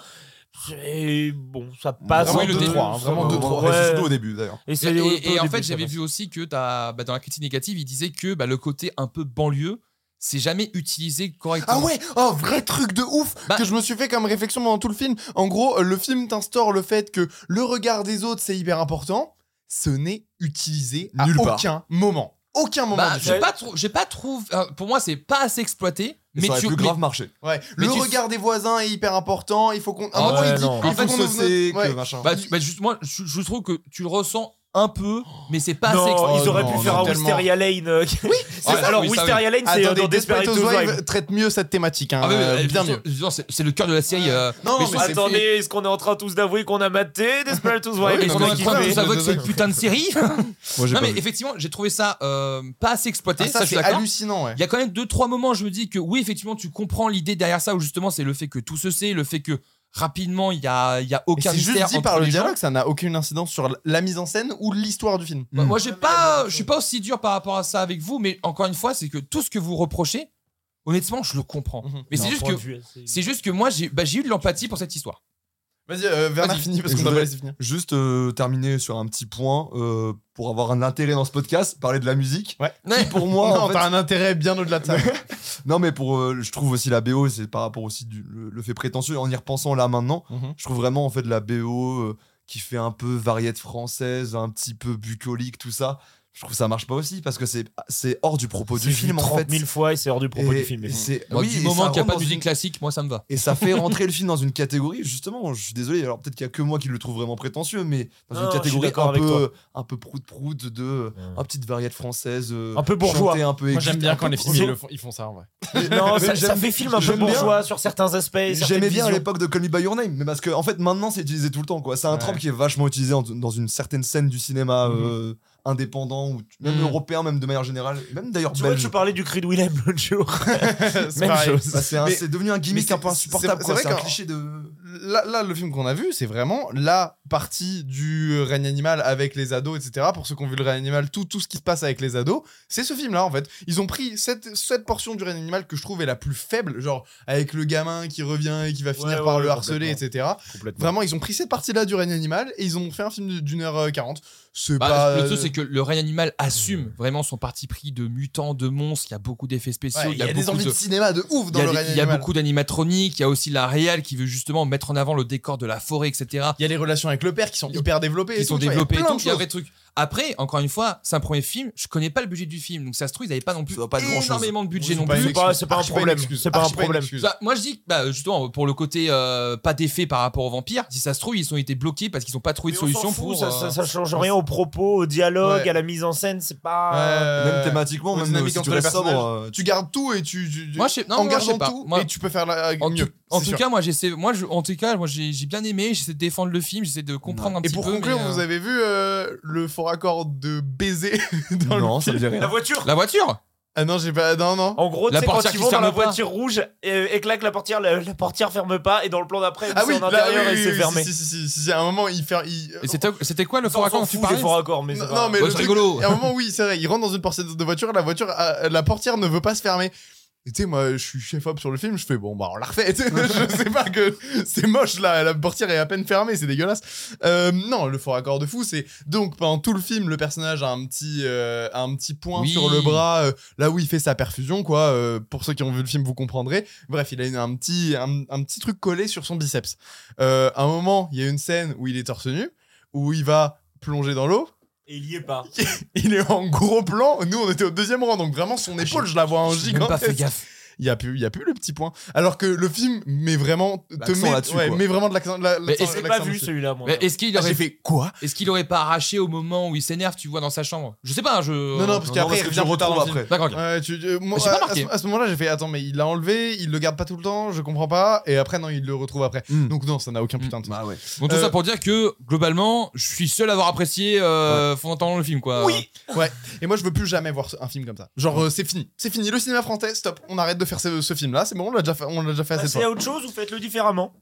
Et bon, ça passe. Vraiment oui, le deux, début, trois, hein, vraiment deux, trois. Ouais, surtout au début d'ailleurs. Et, en début, fait, j'avais vu aussi que bah, dans la critique négative, il disait que bah, le côté un peu banlieue, c'est jamais utilisé correctement. Ah ouais, oh vrai truc de ouf Bah- que je me suis fait comme réflexion pendant tout le film. En gros, euh, le film t'instaure le fait que le regard des autres c'est hyper important. Ce n'est utilisé à Nulle part. aucun moment. Aucun moment Bah, j'ai pas, j'ai pas trouvé. euh, Pour moi, c'est pas assez exploité. Mais Mais ça aurait tu, plus mais- grave marché. Ouais, Mais le tu- regard des voisins est hyper important. Il faut qu'on. Ah ouais, il dit. non. il Il faut qu'on se sait notre- ouais. que machin. bah, tu- bah, juste, moi, je, je trouve que tu le ressens un peu, mais c'est pas assez Non, ils auraient pu non, faire un tellement. Wisteria Lane. euh, Ah, Alors, oui, ça, Wisteria Lane, c'est euh, dans Desperate Housewives traite mieux cette thématique. hein, Ah, mais, euh, euh, bien mieux. c'est le cœur de la série. euh, Non, mais Attendez, est-ce qu'on est en train tous d'avouer qu'on a maté Desperate Housewives et Est-ce qu'on est en train de kiffé vous avouer que c'est une putain de série Non mais effectivement, j'ai trouvé ça pas assez exploité. Ah, ça, ça, je suis c'est d'accord. hallucinant. Il y a quand même deux trois moments, où je me dis que oui, effectivement, tu comprends l'idée derrière ça, où justement c'est le fait que tout se sait, le fait que rapidement il y a, il y a aucun C'est juste dit par le gens. dialogue, ça n'a aucune incidence sur la mise en scène ou l'histoire du film. Bah, Moi, j'ai pas, je suis de pas aussi dur par rapport à ça avec vous, mais encore une fois, c'est que tout ce que vous reprochez, honnêtement, je le comprends. Mhm. Mais c'est juste que c'est juste que moi j'ai bah, j'ai eu de l'empathie pour cette histoire. Vas-y, euh, Bernard parce qu'on voudrais- laisser finir. Juste euh, terminer sur un petit point euh, pour avoir un intérêt dans ce podcast, parler de la musique. Ouais. Qui, pour moi, non, en fait- t'as un intérêt bien au-delà de ça. non mais pour, euh, je trouve aussi la BO, c'est par rapport aussi du le, le fait prétentieux. En y repensant là maintenant, Mhm. je trouve vraiment en fait la BO euh, qui fait un peu variette française, un petit peu bucolique, tout ça. Je trouve que ça marche pas aussi parce que c'est c'est hors du propos du film en 30 fait. 000 fois et c'est hors du propos Et- du film. et c'est- oui, du moment ça qu'il n'y a pas de musique une- classique, moi ça me va. Et ça fait rentrer le film dans une catégorie, justement, je suis désolé, alors peut-être qu'il y a que moi qui le trouve vraiment prétentieux, mais dans Non, une catégorie un peu, toi. un peu prout-prout de euh, un petite variette française. euh, Un peu bourgeois. un peu Moi, j'aime bien quand les films ils, le font, ils font ça en vrai. Non, Mais ça, ça fait film un peu bourgeois sur certains aspects. J'aimais bien à l'époque de Call Me By Your Name, mais parce que en fait maintenant c'est utilisé tout le temps quoi. C'est un Ouais. trope qui est vachement utilisé en- dans une certaine scène du cinéma Euh, indépendant ou même Mhm. européen même de manière générale, même d'ailleurs Tu vois, belge. je parlais du cri de Willem l'autre jour. C'est. Bah, devenu un gimmick un peu insupportable. c'est- un cliché de. Là, là, le film qu'on a vu, c'est vraiment la partie du règne animal avec les ados, etc. Pour ceux qui ont vu le règne animal, tout, tout ce qui se passe avec les ados, c'est ce film-là en fait. Ils ont pris cette, cette portion du règne animal que je trouve est la plus faible, genre avec le gamin qui revient et qui va finir Ouais, par ouais, le harceler, etc. Vraiment, ils ont pris cette partie-là du règne animal et ils ont fait un film d'une heure euh, quarante. C'est Bah, pas. le truc, c'est que le règne animal assume vraiment son parti pris de mutants, de monstres. Il y a beaucoup d'effets spéciaux. Ouais, il y a, des envies de- de cinéma de ouf dans le règne il y a animal. beaucoup d'animatroniques, il y a aussi la réal qui veut justement mettre en avant le décor de la forêt, etc. Il y a les relations avec le père qui sont hyper développées. Qui sont vois, il y a plein il y a un vrai truc. Après, encore une fois, c'est un premier film, je connais pas le budget du film, donc ça se trouve, ils avaient pas non plus pas énormément de budget non plus. C'est pas, excuse. c'est pas un problème. C'est pas un problème. Bah, moi je dis que bah, justement pour le côté euh, pas d'effet par rapport aux vampires, si ça se trouve ils ont été bloqués parce qu'ils ont pas trouvé de solution fout, pour. ça, euh, ça, ça change rien au propos, au dialogue, Ouais. à la mise en scène. C'est pas. Euh, Même thématiquement, même tu entre les restes sobre, personnages. Tu gardes tout et tu. tu- tu- Moi, je sais- non, moi, engages je sais dans pas. tout Moi- et tu peux faire la, En mieux. tout, en tout cas, moi j'essaie, moi en tout cas, moi j'ai bien aimé, j'essaie de défendre le film, j'essaie de comprendre un Et petit pour peu. conclure, mais, euh, vous avez vu le fort accord de baiser dans non, le ça me dit La rien. voiture? La voiture? Ah non, j'ai pas. Non, non. En gros, tu La sais, quand portière ils qui vont dans la pas. voiture rouge et, et claque la portière, la, la portière ferme pas et dans le plan d'après, Ah c'est oui, en là, intérieur oui, et oui, c'est oui, fermé. Si, si, si, si, si, à un moment, il fait. il- Et c'était c'était quoi le On fort s'en accord dont tu parlais des forts accords, mais Non, c'est non, mais Ouais, le c'est truc- rigolo. À un moment, oui, c'est vrai, il rentre dans une portière de voiture, la voiture, euh, la portière ne veut pas se fermer. Et tu sais, moi, je suis chef-op sur le film, je fais bon, bah, on la refait. je sais pas que c'est moche là, la portière est à peine fermée, c'est dégueulasse. Euh, non, le fort accord de fou, c'est donc pendant tout le film, le personnage a un petit, euh, un petit point Oui. sur le bras, euh, là où il fait sa perfusion, quoi. euh, pour ceux qui ont vu le film, vous comprendrez. Bref, il a une- un petit, un, un petit truc collé sur son biceps. Euh, à un moment, il y a une scène où il est torse nu, où il va plonger dans l'eau. Et il y est pas. Il est en gros plan. Nous, on était au deuxième rang, donc vraiment son épaule, je la vois en J'ai même pas fait gigantesque. gaffe. Il y a plus, il y a plus le petit point. Alors que le film met vraiment, te met, là-dessus, ouais, quoi. met vraiment de l'accent. la- Mais est-ce- pas vu celui-là, moi. Est-ce qu'il Ah, aurait j'ai fait quoi Est-ce qu'il aurait pas arraché au moment où il s'énerve, tu vois, dans sa chambre? Je sais pas, je. Non, non, parce qu'après, il revient tu plus tard dans le retrouves film. après. D'accord, euh, pas à- ce- moment-là, j'ai fait attends, mais il l'a enlevé, il le garde pas tout le temps, je comprends pas, et après non, il le retrouve après. Hmm. Donc non, ça n'a aucun putain de sens. Bah ouais. Bon, tout Euh, ça pour dire que globalement, je suis seul à avoir apprécié euh, fondamentalement le film, quoi. Oui. Ouais. Et moi, je veux plus jamais voir un film comme ça. Genre, euh, c'est fini, c'est fini. Le cinéma français, stop. On arrête de faire ce, ce film-là. C'est bon, on l'a déjà fait, on l'a déjà fait assez Passez à autre chose ou faites-le différemment.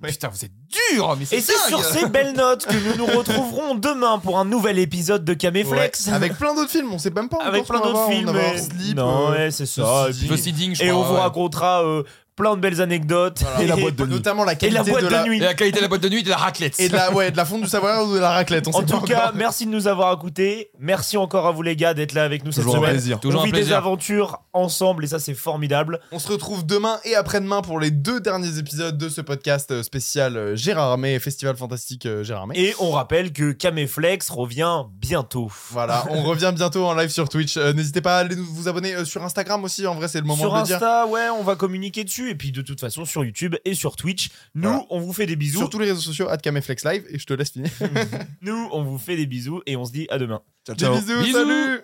Putain, vous êtes dur, mais c'est Et c'est dingue. sur ces belles notes que nous nous retrouverons demain pour un nouvel épisode de Caméflex. Ouais, avec plein d'autres films, on sait même pas Avec encore plein ce qu'on va d'autres voir. films. Va et- Sleep, non, euh, ouais, c'est ça. Et, puis- The Seeding, je et crois, on vous ouais. racontera euh, plein de belles anecdotes. voilà. Et la boîte de nuit. Notamment la Et qualité la boîte de de, la nuit. Et la qualité de la boîte de nuit et de la raclette. et de la ouais, de la fonte du savoir ou de la raclette. On En tout cas, encore. merci de nous avoir écoutés. Merci encore à vous les gars d'être là avec nous cette Toujours un semaine. plaisir. Toujours on un vit des aventures ensemble et ça c'est formidable. On se retrouve demain et après-demain pour les deux derniers épisodes de ce podcast euh, spécial euh, Gérard Armé, Festival Fantastique euh, Gérard Armé. Et on rappelle que Caméflex revient bientôt. Voilà, on revient bientôt en live sur Twitch. Euh, N'hésitez pas à aller vous abonner euh, sur Instagram aussi. En vrai, c'est le moment sur de le dire. Insta, ouais, on va communiquer dessus. Et puis de toute façon, sur YouTube et sur Twitch. Nous, Voilà. on vous fait des bisous. Sur tous les réseaux sociaux, Cameflex Live. Et je te laisse finir. Nous, on vous fait des bisous et on se dit à demain. Ciao, Des ciao. bisous, Bisous. salut